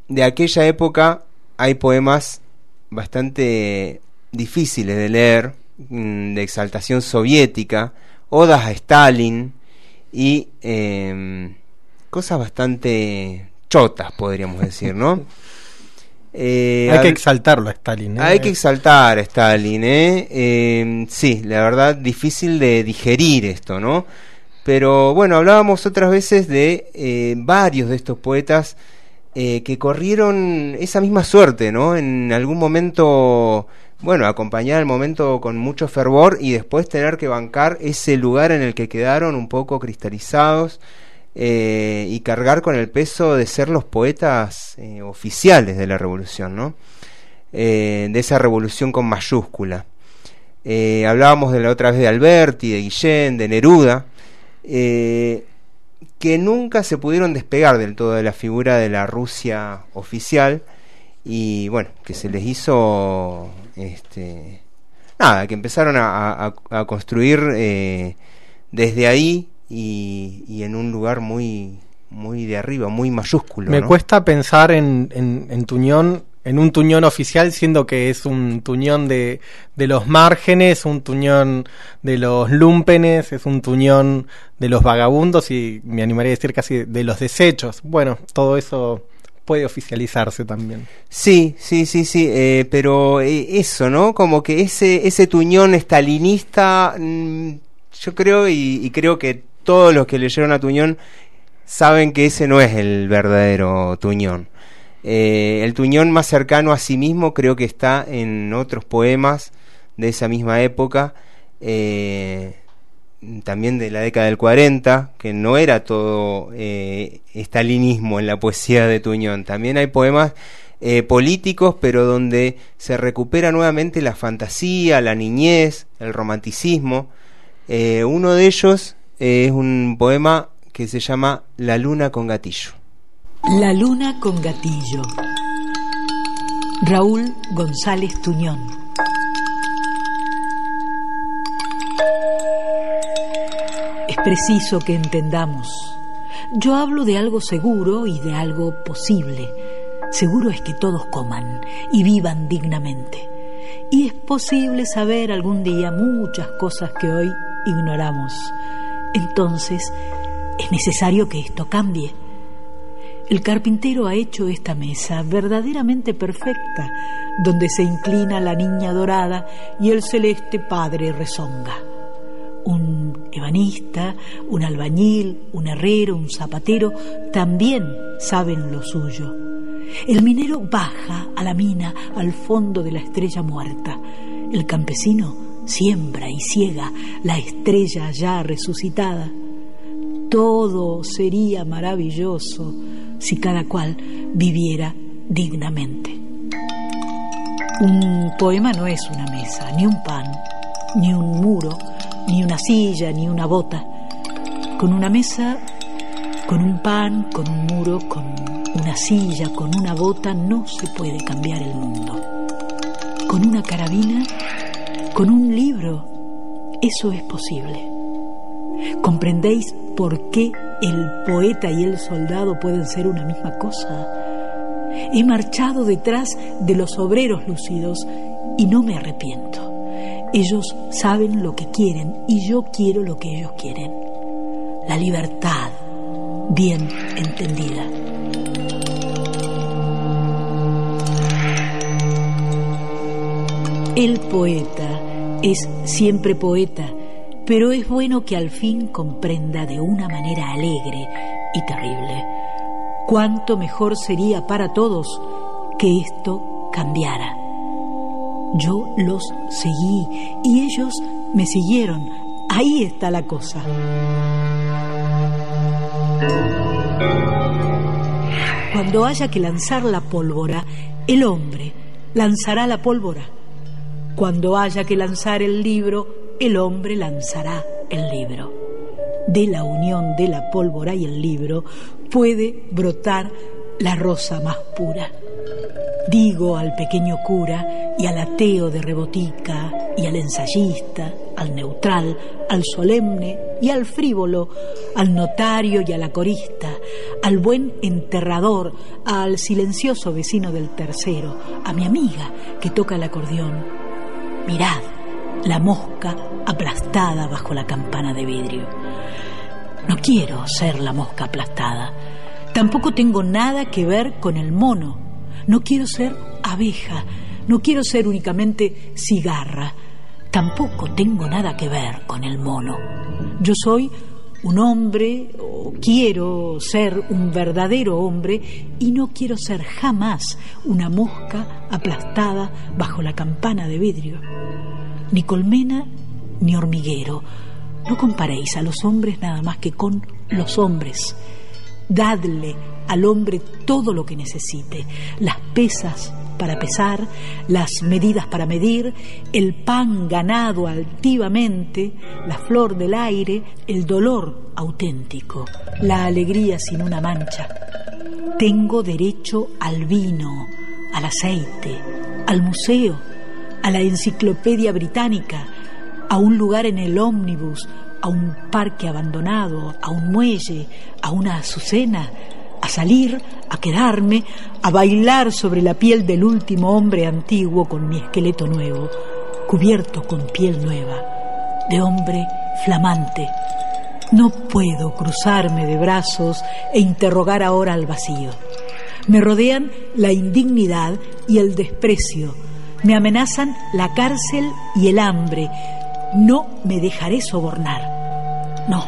de aquella época hay poemas bastante difíciles de leer, de exaltación soviética, odas a Stalin y em, cosas bastante chotas, podríamos decir, ¿no? Eh, hay que exaltarlo a Stalin. ¿eh? Hay que exaltar a Stalin, ¿eh? Em, sí, la verdad, difícil de digerir esto, ¿no? Pero bueno, hablábamos otras veces de eh, varios de estos poetas que corrieron esa misma suerte, ¿no? En algún momento bueno, acompañar el momento con mucho fervor y después tener que bancar ese lugar en el que quedaron un poco cristalizados eh, y cargar con el peso de ser los poetas eh, oficiales de la revolución, ¿no? Eh, de esa revolución con mayúscula. hablábamos de la otra vez de Alberti, de Guillén, de Neruda, que nunca se pudieron despegar del todo de la figura de la Rusia oficial y bueno, que se les hizo este, nada, que empezaron a, construir eh, desde ahí y, en un lugar muy muy de arriba, muy mayúsculo. Me cuesta pensar en, en, Tuñón, en un Tuñón oficial, siendo que es un Tuñón de, de los márgenes, un Tuñón de los lumpenes, es un Tuñón de los vagabundos y me animaría a decir casi de los desechos. Bueno, todo eso puede oficializarse también. Sí, sí, sí, sí, eh, pero eh, eso, ¿no? Como que ese, ese tuñón estalinista, mm, yo creo y, creo que todos los que leyeron a Tuñón saben que ese no es el verdadero Tuñón. Eh, el Tuñón más cercano a sí mismo creo que está en otros poemas de esa misma época. Eh, también de la década del 40, que no era todo eh, estalinismo en la poesía de Tuñón. También hay poemas eh, políticos, pero donde se recupera nuevamente la fantasía, la niñez, el romanticismo. Eh, uno de ellos es un poema que se llama La luna con gatillo. La luna con gatillo. Raúl González Tuñón. Es preciso que entendamos. Yo hablo de algo seguro y de algo posible. Seguro es que todos coman y vivan dignamente. Y es posible saber algún día muchas cosas que hoy ignoramos. Entonces, es necesario que esto cambie. El carpintero ha hecho esta mesa verdaderamente perfecta, donde se inclina la niña dorada y el celeste padre rezonga un ebanista, un albañil, un herrero, un zapatero, también saben lo suyo. El minero baja a la mina al fondo de la estrella muerta. El campesino siembra y ciega la estrella ya resucitada. Todo sería maravilloso si cada cual viviera dignamente. Un poema no es una mesa, ni un pan, ni un muro, ni una silla, ni una bota. Con una mesa, con un pan, con un muro, con una silla, con una bota, no se puede cambiar el mundo. Con una carabina, con un libro, eso es posible. ¿Comprendéis por qué el poeta y el soldado pueden ser una misma cosa? He marchado detrás de los obreros lucidos y no me arrepiento. Ellos saben lo que quieren y yo quiero lo que ellos quieren. La libertad, bien entendida. El poeta es siempre poeta, pero es bueno que al fin comprenda de una manera alegre y terrible cuánto mejor sería para todos que esto cambiara yo los seguí y ellos me siguieron. Ahí está la cosa. Cuando haya que lanzar la pólvora, el hombre lanzará la pólvora. Cuando haya que lanzar el libro, el hombre lanzará el libro. De la unión de la pólvora y el libro puede brotar la rosa más pura. Digo al pequeño cura y al ateo de rebotica y al ensayista, al neutral, al solemne y al frívolo, al notario y a la al buen enterrador, al silencioso vecino del tercero, a mi amiga que toca el acordeón. Mirad, la mosca aplastada bajo la campana de vidrio. No quiero ser la mosca aplastada. Tampoco tengo nada que ver con el mono. No quiero ser abeja. No quiero ser únicamente cigarra. Tampoco tengo nada que ver con el mono. Yo soy un hombre o quiero ser un verdadero hombre y no quiero ser jamás una mosca aplastada bajo la campana de vidrio. Ni colmena ni hormiguero. No comparéis a los hombres nada más que con los hombres. Dadle al hombre todo lo que necesite, las pesas para pesar, las medidas para medir, el pan ganado altivamente, la flor del aire, el dolor auténtico, la alegría sin una mancha. Tengo derecho al vino, al aceite, al museo, a la enciclopedia británica, a un lugar en el ómnibus, a un parque abandonado, a un muelle, a una azucena, a salir, a quedarme, a bailar sobre la piel del último hombre antiguo con mi esqueleto nuevo, cubierto con piel nueva, de hombre flamante. No puedo cruzarme de brazos e interrogar ahora al vacío. Me rodean la indignidad y el desprecio. Me amenazan la cárcel y el hambre. No me dejaré sobornar. No,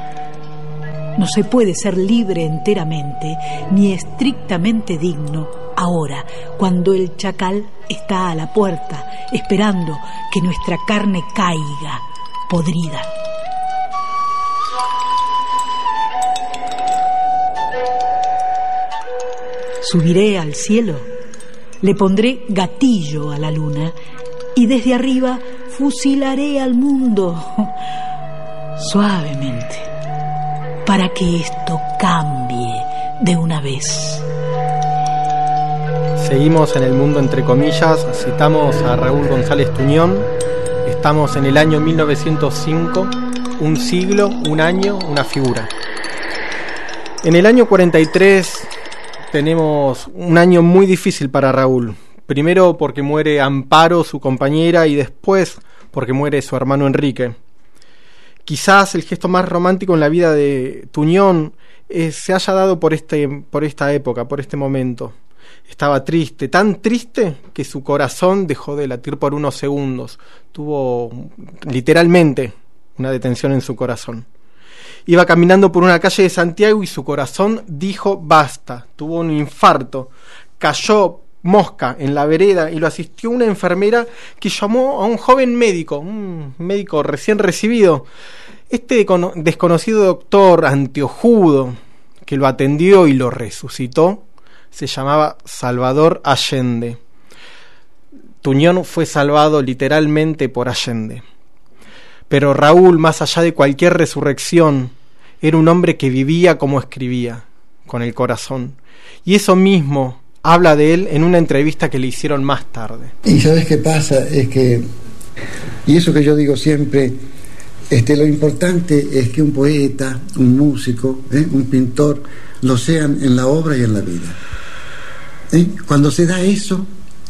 no se puede ser libre enteramente ni estrictamente digno ahora, cuando el chacal está a la puerta, esperando que nuestra carne caiga, podrida. Subiré al cielo, le pondré gatillo a la luna y desde arriba fusilaré al mundo suavemente para que esto cambie de una vez. Seguimos en el mundo entre comillas, citamos a Raúl González Tuñón, estamos en el año 1905, un siglo, un año, una figura. En el año 43 tenemos un año muy difícil para Raúl. Primero porque muere Amparo, su compañera, y después porque muere su hermano Enrique. Quizás el gesto más romántico en la vida de Tuñón eh, se haya dado por, este, por esta época, por este momento. Estaba triste, tan triste que su corazón dejó de latir por unos segundos. Tuvo literalmente una detención en su corazón. Iba caminando por una calle de Santiago y su corazón dijo basta. Tuvo un infarto. Cayó mosca en la vereda y lo asistió una enfermera que llamó a un joven médico, un médico recién recibido. Este desconocido doctor anteojudo que lo atendió y lo resucitó se llamaba Salvador Allende. Tuñón fue salvado literalmente por Allende. Pero Raúl, más allá de cualquier resurrección, era un hombre que vivía como escribía, con el corazón. Y eso mismo habla de él en una entrevista que le hicieron más tarde. Y sabes qué pasa, es que, y eso que yo digo siempre, este, lo importante es que un poeta, un músico, ¿eh? un pintor, lo sean en la obra y en la vida. ¿Eh? Cuando se da eso,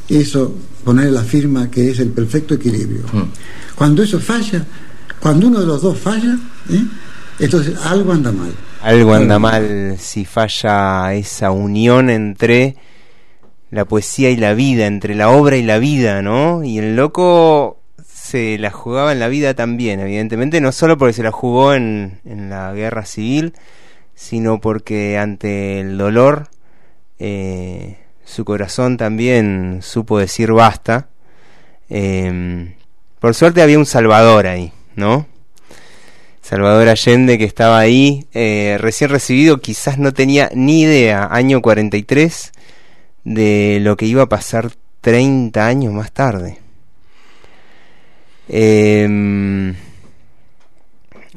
eso, poner la firma que es el perfecto equilibrio. Mm. Cuando eso falla, cuando uno de los dos falla, ¿eh? entonces algo anda mal. Algo anda mal si falla esa unión entre la poesía y la vida, entre la obra y la vida, ¿no? Y el loco se la jugaba en la vida también, evidentemente, no solo porque se la jugó en, en la guerra civil, sino porque ante el dolor eh, su corazón también supo decir basta. Em, por suerte había un Salvador ahí, ¿no? Salvador Allende que estaba ahí, eh, recién recibido, quizás no tenía ni idea, año 43, de lo que iba a pasar 30 años más tarde. Em,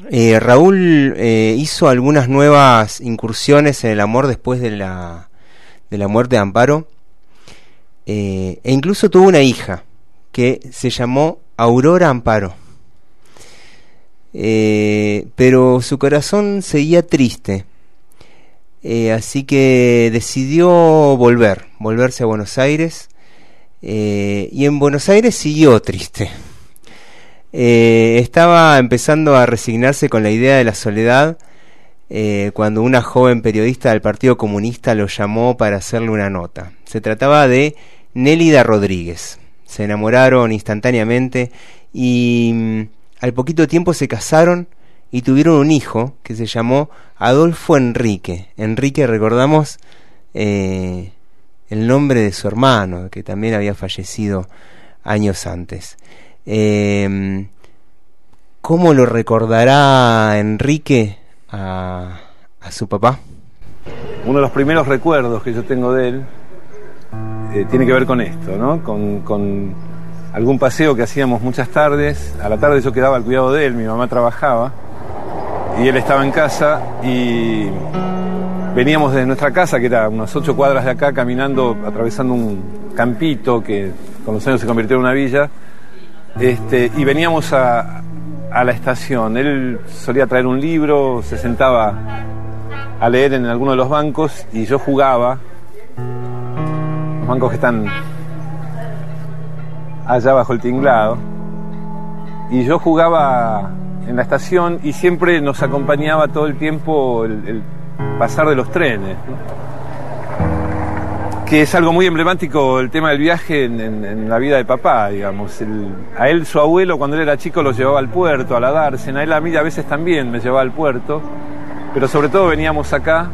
eh, Raúl eh, hizo algunas nuevas incursiones en el amor después de la, de la muerte de Amparo e incluso tuvo una hija que se llamó Aurora Amparo. Eh, pero su corazón seguía triste. Eh, así que decidió volver, volverse a Buenos Aires. Eh, y en Buenos Aires siguió triste. estaba empezando a resignarse con la idea de la soledad cuando una joven periodista del Partido Comunista lo llamó para hacerle una nota. Se trataba de Nélida Rodríguez. Se enamoraron instantáneamente y mm, al poquito tiempo se casaron y tuvieron un hijo que se llamó Adolfo Enrique. Enrique, recordamos, eh, el nombre de su hermano, que también había fallecido años antes. Em, ¿Cómo lo recordará Enrique a, su papá? Uno de los primeros recuerdos que yo tengo de él eh, tiene que ver con esto, ¿no? con algún paseo que hacíamos muchas tardes. A la tarde yo quedaba al cuidado de él, mi mamá trabajaba y él estaba en casa y veníamos de nuestra casa, que era unas ocho cuadras de acá, caminando, atravesando un campito que con los años se convirtió en una villa, este, y veníamos a, a la estación. Él solía traer un libro, se sentaba a leer en alguno de los bancos y yo jugaba. Los bancos que están allá bajo el tinglado. Y yo jugaba en la estación y siempre nos acompañaba todo el tiempo el, pasar de los trenes. Que es algo muy emblemático el tema del viaje en, la vida de papá, digamos. a él, su abuelo, cuando él era chico, lo llevaba al puerto, a la dársena. Él a mí a veces también me llevaba al puerto. Pero sobre todo veníamos acá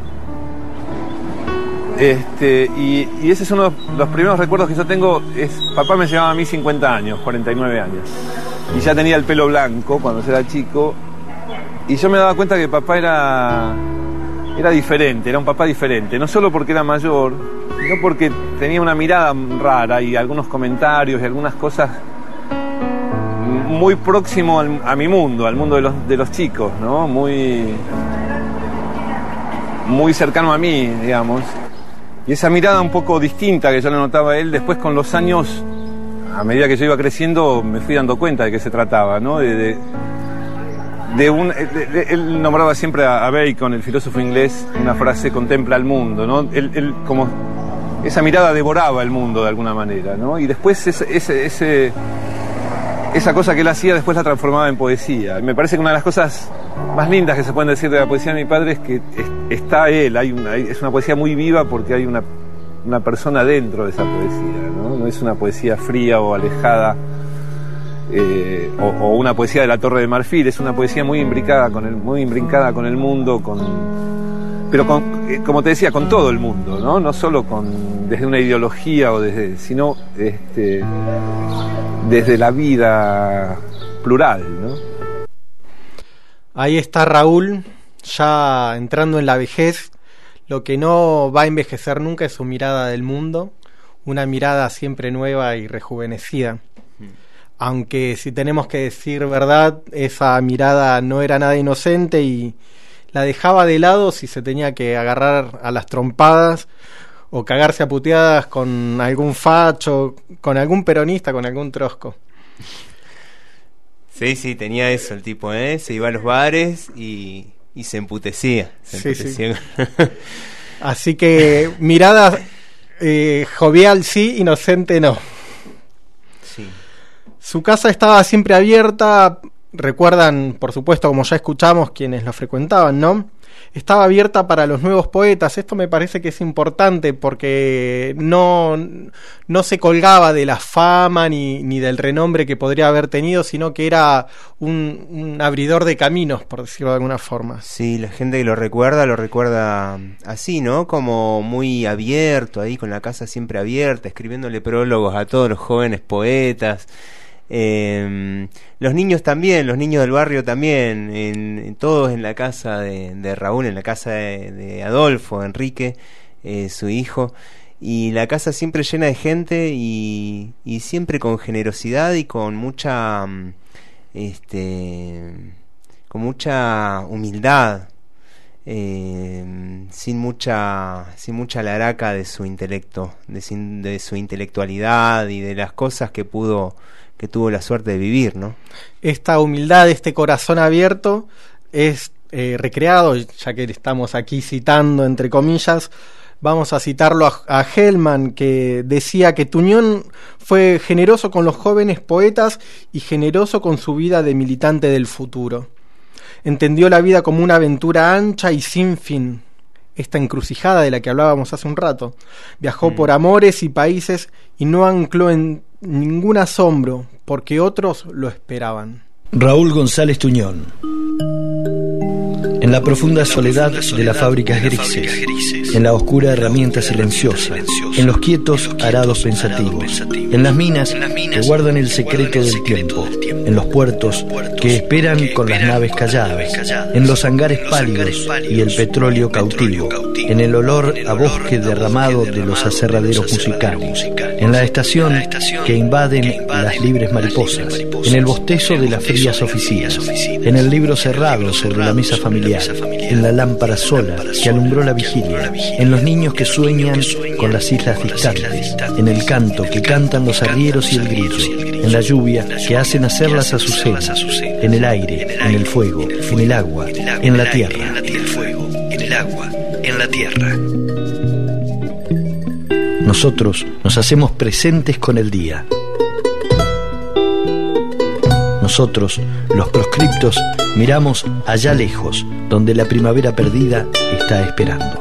este, y, ese es uno de los primeros recuerdos que yo tengo. Es, papá me llevaba a mí 50 años, 49 años. Y ya tenía el pelo blanco cuando era chico. Y yo me daba cuenta que papá era, era diferente, era un papá diferente. No solo porque era mayor, sino porque tenía una mirada rara y algunos comentarios y algunas cosas muy próximo a mi mundo, al mundo de los, de los chicos, ¿no? Muy, muy cercano a mí, digamos. Y esa mirada un poco distinta que yo le notaba a él, después con los años, a medida que yo iba creciendo, me fui dando cuenta de qué se trataba, ¿no? De, un, él nombraba siempre a, Bacon, el filósofo inglés, una frase, contempla el mundo, ¿no? Él, como, esa mirada devoraba el mundo de alguna manera, ¿no? Y después ese, ese esa cosa que él hacía después la transformaba en poesía. Me parece que una de las cosas más lindas que se pueden decir de la poesía de mi padre es que está él, hay una, es una poesía muy viva porque hay una, persona dentro de esa poesía, ¿no? es una poesía fría o alejada eh, o, una poesía de la Torre de Marfil, es una poesía muy imbricada con el, muy imbrincada con el mundo, con, pero con, eh, como te decía, con todo el mundo, ¿no? No solo con, desde una ideología o desde, sino este, desde la vida plural, ¿no? Ahí está Raúl, ya entrando en la vejez. Lo que no va a envejecer nunca es su mirada del mundo, una mirada siempre nueva y rejuvenecida. Aunque si tenemos que decir verdad, esa mirada no era nada inocente y la dejaba de lado si se tenía que agarrar a las trompadas o cagarse a puteadas con algún facho, con algún peronista, con algún trosco. Sí, sí, tenía eso el tipo, ¿eh? Se iba a los bares y, y se emputecía. Se sí, Así que mirada eh, jovial sí, inocente no. Sí. Su casa estaba siempre abierta, recuerdan, por supuesto, como ya escuchamos, quienes lo frecuentaban, ¿no? Estaba abierta para los nuevos poetas. Esto me parece que es importante porque no, no se colgaba de la fama ni, ni del renombre que podría haber tenido, sino que era un, un, abridor de caminos, por decirlo de alguna forma. Sí, la gente que lo recuerda, lo recuerda así, ¿no? Como muy abierto, ahí con la casa siempre abierta, escribiéndole prólogos a todos los jóvenes poetas. Eh, los niños también, los niños del barrio también, en, todos en la casa de, Raúl, en la casa de, Adolfo, Enrique, eh, su hijo, y la casa siempre llena de gente y, y siempre con generosidad y con mucha, mm, este, con mucha humildad. Eh, sin mucha sin mucha laraca de su intelecto de su intelectualidad y de las cosas que pudo que tuvo la suerte de vivir, ¿no? Esta humildad, este corazón abierto es eh, recreado, ya que estamos aquí citando entre comillas, vamos a citarlo a, a, Hellman, que decía que Tuñón fue generoso con los jóvenes poetas y generoso con su vida de militante del futuro. Entendió la vida como una aventura ancha y sin fin, esta encrucijada de la que hablábamos hace un rato. Viajó mm. por amores y países y no ancló en ningún asombro, porque otros lo esperaban. Raúl González Tuñón. La profunda soledad de las fábricas grises, en la oscura herramienta silenciosa, en los quietos arados pensativos, en las minas que guardan el secreto del tiempo, en los puertos que esperan con las naves calladas, en los hangares pálidos y el petróleo cautivo, en el olor a bosque derramado de los aserraderos musicales, en la estación que invaden las libres mariposas, en el bostezo de las frías oficinas, en el libro cerrado sobre la mesa familiar en la lámpara sola que alumbró la vigilia, en los niños que sueñan con las islas distantes, en el canto que cantan los arrieros y el grillo, en la lluvia que hace nacer las azucenas, en el aire, en el fuego, en el agua, en la tierra, en el fuego, en el agua, en la tierra. Nosotros nos hacemos presentes con el día. Nosotros, los proscriptos, miramos allá lejos, donde la primavera perdida está esperando.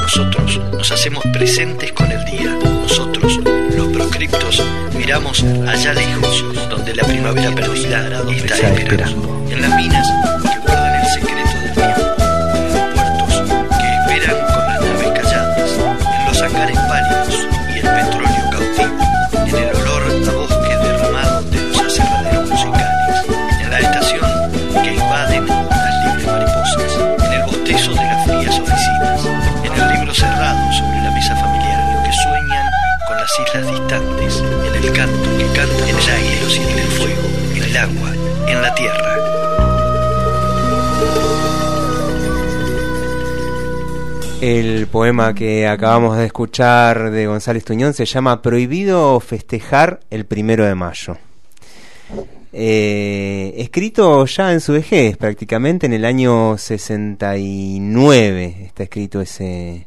Nosotros nos hacemos presentes con el día. Nosotros, los proscriptos, miramos allá lejos, donde la primavera perdida está esperando. En las minas El poema que acabamos de escuchar de González Tuñón se llama Prohibido festejar el primero de mayo. Eh, escrito ya en su vejez, prácticamente en el año 69 está escrito ese,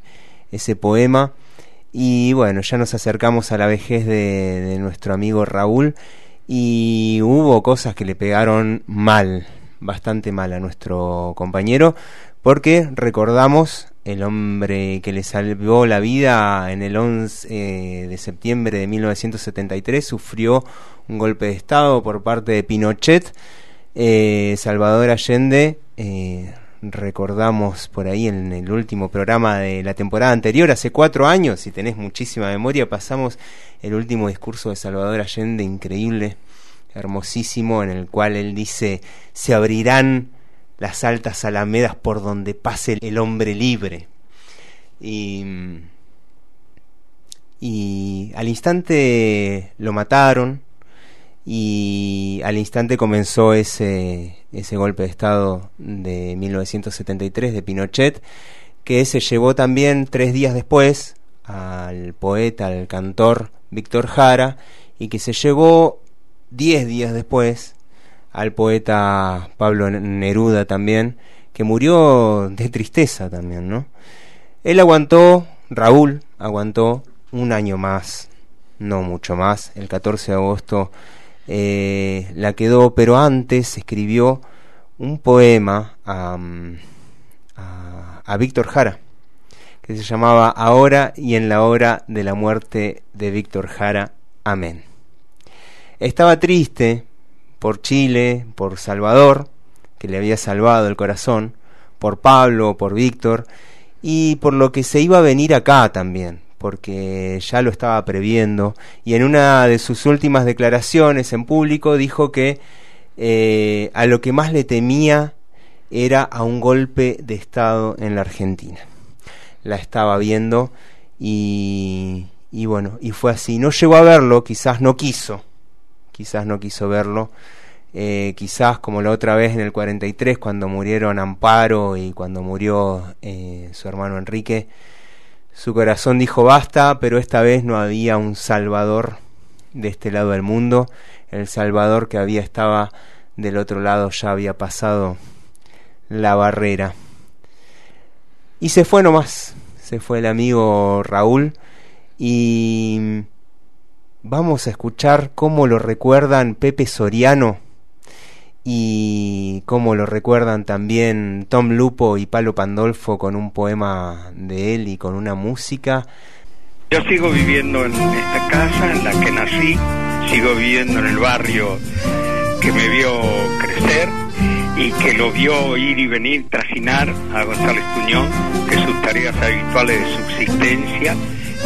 ese poema. Y bueno, ya nos acercamos a la vejez de, de nuestro amigo Raúl y hubo cosas que le pegaron mal, bastante mal a nuestro compañero, porque recordamos el hombre que le salvó la vida en el 11 eh, de septiembre de 1973 sufrió un golpe de Estado por parte de Pinochet. Eh, Salvador Allende, eh, recordamos por ahí en el último programa de la temporada anterior, hace cuatro años, si tenés muchísima memoria, pasamos el último discurso de Salvador Allende, increíble, hermosísimo, en el cual él dice, se abrirán las altas alamedas por donde pase el hombre libre. Y, al instante lo mataron y al instante comenzó ese, ese golpe de Estado de 1973 de Pinochet, que se llevó también tres días después al poeta, al cantor Víctor Jara, y que se llevó diez días después al poeta Pablo Neruda también, que murió de tristeza también, ¿no? Él aguantó, Raúl aguantó un año más, no mucho más, el 14 de agosto eh, la quedó, pero antes escribió un poema a, a Víctor Jara, que se llamaba Ahora y en la hora de la muerte de Víctor Jara. Amén. Estaba triste por Chile, por Salvador, que le había salvado el corazón, por Pablo, por Víctor, y por lo que se iba a venir acá también, porque ya lo estaba previendo, y en una de sus últimas declaraciones en público dijo que eh, a lo que más le temía era a un golpe de Estado en la Argentina. La estaba viendo y, y bueno, y fue así. No llegó a verlo, quizás no quiso, quizás no quiso verlo. Eh, quizás como la otra vez en el 43 cuando murieron Amparo y cuando murió eh, su hermano Enrique, su corazón dijo basta, pero esta vez no había un Salvador de este lado del mundo, el Salvador que había estaba del otro lado ya había pasado la barrera. Y se fue nomás, se fue el amigo Raúl y vamos a escuchar cómo lo recuerdan Pepe Soriano y cómo lo recuerdan también Tom Lupo y Palo Pandolfo con un poema de él y con una música. Yo sigo viviendo en esta casa en la que nací, sigo viviendo en el barrio que me vio crecer y que lo vio ir y venir, trajinar a González Tuñón que sus tareas habituales de subsistencia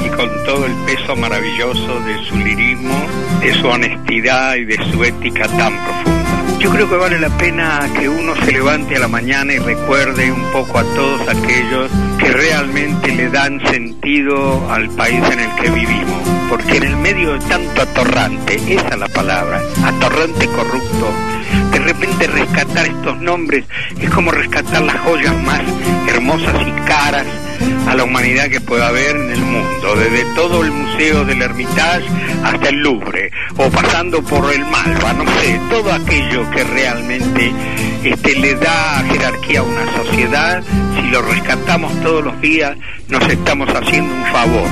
y con todo el peso maravilloso de su lirismo, de su honestidad y de su ética tan profunda. Yo creo que vale la pena que uno se levante a la mañana y recuerde un poco a todos aquellos que realmente le dan sentido al país en el que vivimos. Porque en el medio de tanto atorrante, esa es la palabra, atorrante corrupto, de repente rescatar estos nombres es como rescatar las joyas más hermosas y caras a la humanidad que pueda haber en el mundo, desde todo el Museo del Hermitage hasta el Louvre, o pasando por el Malva, no sé, todo aquello que realmente este, le da jerarquía a una sociedad, si lo rescatamos todos los días, nos estamos haciendo un favor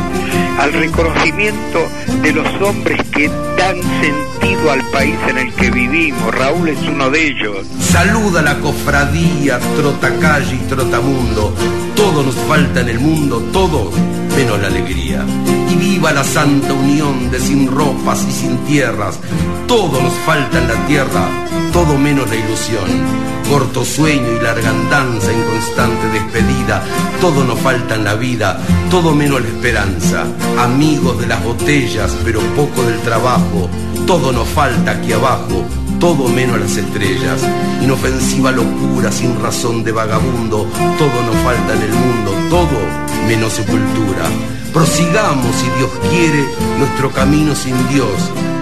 al reconocimiento de los hombres que dan sentido al país en el que vivimos. Raúl es uno de ellos. Saluda la cofradía, trotacalle y trotamundo. Todo nos falta en el mundo, todo menos la alegría. Y viva la santa unión de sin ropas y sin tierras. Todo nos falta en la tierra, todo menos la ilusión corto sueño y larga andanza en constante despedida, todo nos falta en la vida, todo menos la esperanza, amigos de las botellas, pero poco del trabajo, todo nos falta aquí abajo, todo menos las estrellas, inofensiva locura sin razón de vagabundo, todo nos falta en el mundo, todo menos sepultura. Prosigamos, si Dios quiere, nuestro camino sin Dios,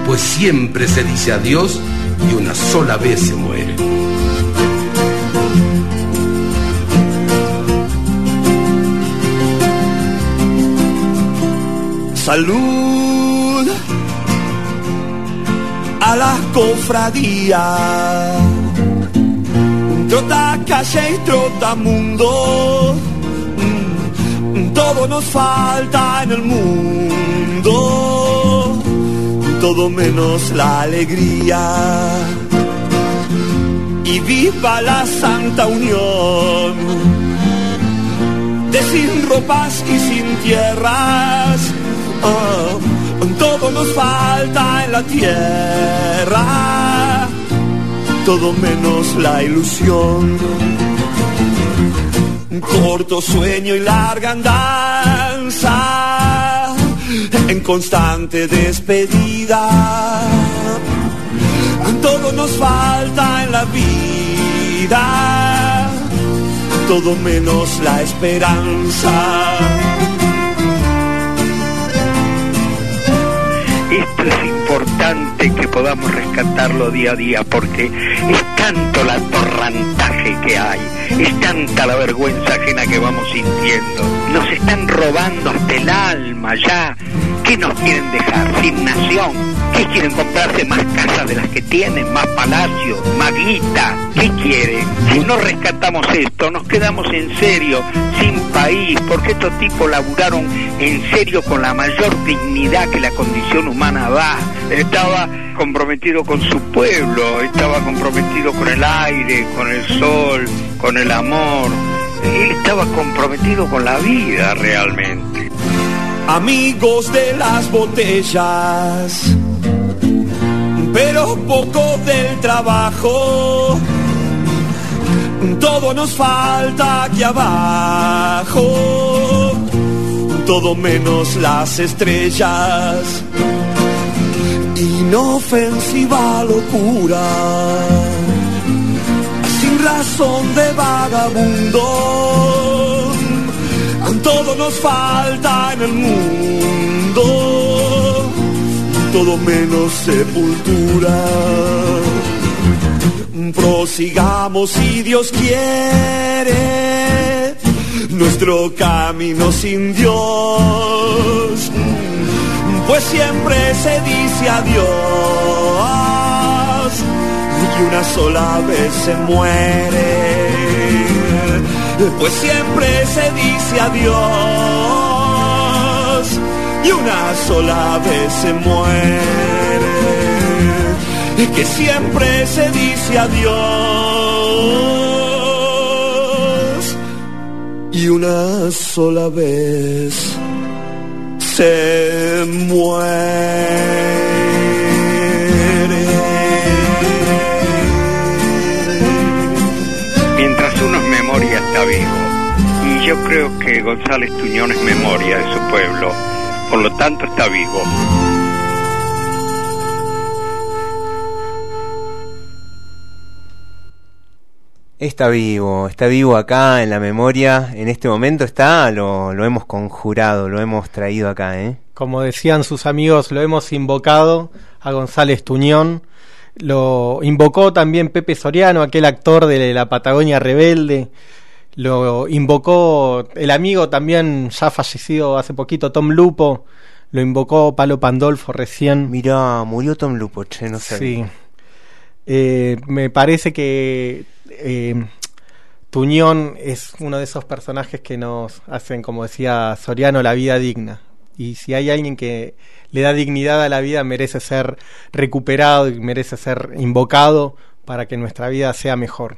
pues siempre se dice adiós y una sola vez se muere. Salud a la cofradía. Trota calle y trota mundo. Mm, todo nos falta en el mundo. Todo menos la alegría. Y viva la santa unión. De sin ropas y sin tierras Oh, todo nos falta en la tierra, todo menos la ilusión. Corto sueño y larga andanza, en constante despedida. Todo nos falta en la vida, todo menos la esperanza. Es importante que podamos rescatarlo día a día porque es tanto la torrantaje que hay, es tanta la vergüenza ajena que vamos sintiendo. Nos están robando hasta el alma ya. ¿Qué nos quieren dejar? Sin nación. ¿Qué quieren comprarse más casas de las que tienen, más palacios, más guita? ¿Qué quieren? Si no rescatamos esto, nos quedamos en serio, sin país, porque estos tipos laburaron en serio con la mayor dignidad que la condición humana da. Estaba comprometido con su pueblo, estaba comprometido con el aire, con el sol, con el amor. él estaba comprometido con la vida realmente. Amigos de las botellas, pero poco del trabajo. Todo nos falta aquí abajo, todo menos las estrellas. Inofensiva locura sin razón de vagabundo. Todo nos falta en el mundo, todo menos sepultura. Prosigamos si Dios quiere nuestro camino sin Dios, pues siempre se dice adiós y una sola vez se muere. Pues siempre se dice adiós una sola vez se muere, que siempre se dice adiós y una sola vez se muere. está vivo. Y yo creo que González Tuñón es memoria de su pueblo, por lo tanto está vivo. Está vivo, está vivo acá en la memoria, en este momento está, lo, lo hemos conjurado, lo hemos traído acá, ¿eh? Como decían sus amigos, lo hemos invocado a González Tuñón, lo invocó también Pepe Soriano, aquel actor de la Patagonia Rebelde, lo invocó el amigo también ya fallecido hace poquito, Tom Lupo, lo invocó Palo Pandolfo recién. Mirá, murió Tom Lupo, che, no sé. Sí. Eh, me parece que eh, Tuñón es uno de esos personajes que nos hacen, como decía Soriano, la vida digna. Y si hay alguien que le da dignidad a la vida, merece ser recuperado y merece ser invocado para que nuestra vida sea mejor.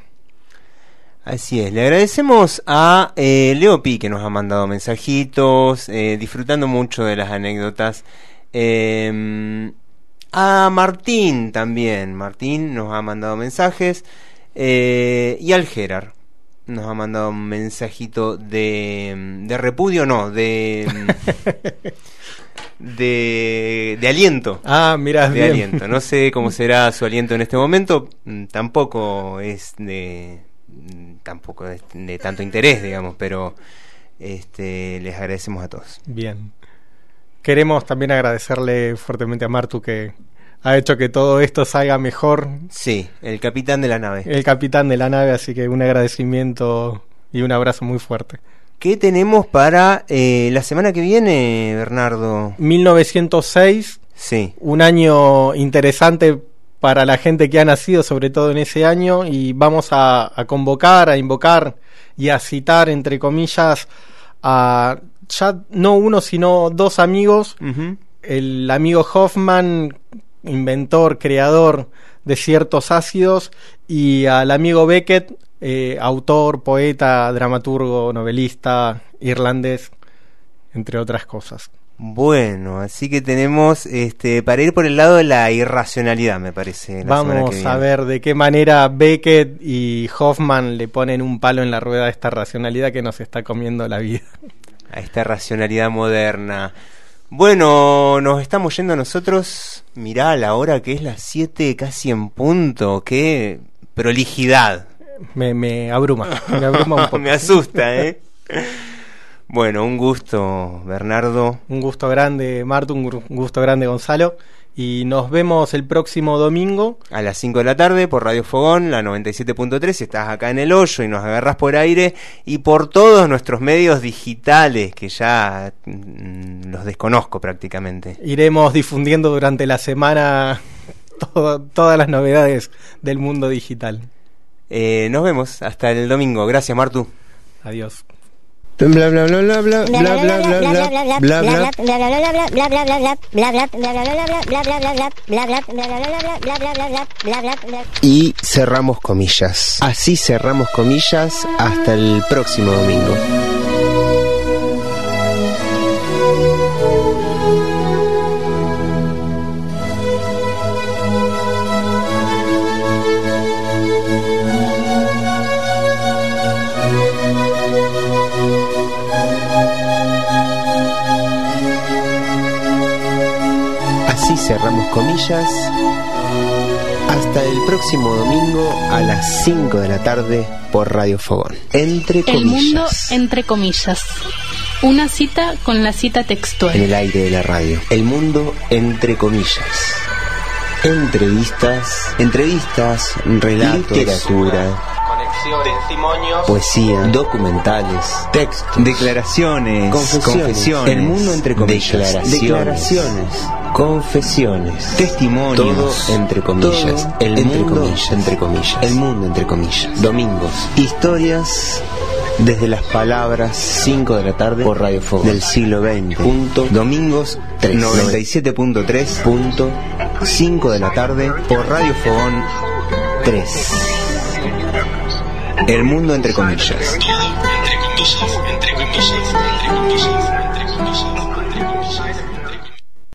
Así es, le agradecemos a eh, Leo Pi que nos ha mandado mensajitos, eh, disfrutando mucho de las anécdotas. Em, a Martín también, Martín nos ha mandado mensajes. Eh, y al Gerard nos ha mandado un mensajito de, de repudio, no, de... de, de aliento. Ah, mira, de aliento. No sé cómo será su aliento en este momento. Mm, tampoco es de tampoco de, de tanto interés, digamos, pero este, les agradecemos a todos. Bien. Queremos también agradecerle fuertemente a Martu que ha hecho que todo esto salga mejor. Sí, el capitán de la nave. El capitán de la nave, así que un agradecimiento y un abrazo muy fuerte. ¿Qué tenemos para eh, la semana que viene, Bernardo? 1906. Sí. Un año interesante para la gente que ha nacido, sobre todo en ese año, y vamos a, convocar, a invocar y a citar, entre comillas, a ya no uno, sino dos amigos. El amigo Hoffman, inventor, creador de ciertos ácidos, y al amigo Beckett, eh, autor, poeta, dramaturgo, novelista, irlandés, entre otras cosas. Bueno, así que tenemos este para ir por el lado de la irracionalidad, me parece. Vamos a ver de qué manera Beckett y Hoffman le ponen un palo en la rueda a esta racionalidad que nos está comiendo la vida. A esta racionalidad moderna. Bueno, nos estamos yendo nosotros. Mirá la hora que es las 7 casi en punto. Qué prolijidad. Me, me abruma, me abruma un poco. me asusta, ¿eh? Bueno, un gusto, Bernardo. Un gusto grande, Marto, un gusto grande, Gonzalo. Y nos vemos el próximo domingo. A las 5 de la tarde por Radio Fogón, la 97.3, si estás acá en el hoyo y nos agarras por aire. Y por todos nuestros medios digitales, que ya mm, los desconozco prácticamente. Iremos difundiendo durante la semana todas las novedades del mundo digital. Eh, nos vemos hasta el domingo. Gracias, Martu. Adiós. Bla bla bla bla bla bla bla bla bla bla bla y cerramos comillas. Así cerramos comillas hasta el próximo domingo. Cerramos comillas. Hasta el próximo domingo a las 5 de la tarde por Radio Fogón. Entre El mundo comillas. entre comillas. Una cita con la cita textual. En el aire de la radio. El mundo entre comillas. Entrevistas, entrevistas, relatos, literatura, testimonios, poesía, documentales, textos, declaraciones, confesiones, el mundo entre comillas, declaraciones, confesiones, testimonios, todo entre comillas, el entre comillas, entre comillas, el mundo entre comillas, domingos, historias desde las palabras 5 de la tarde por Radio Fuego del siglo XX. Punto, domingos 3, 97.3. Punto, 5 de la tarde por Radio Fogón 3. El mundo entre comillas.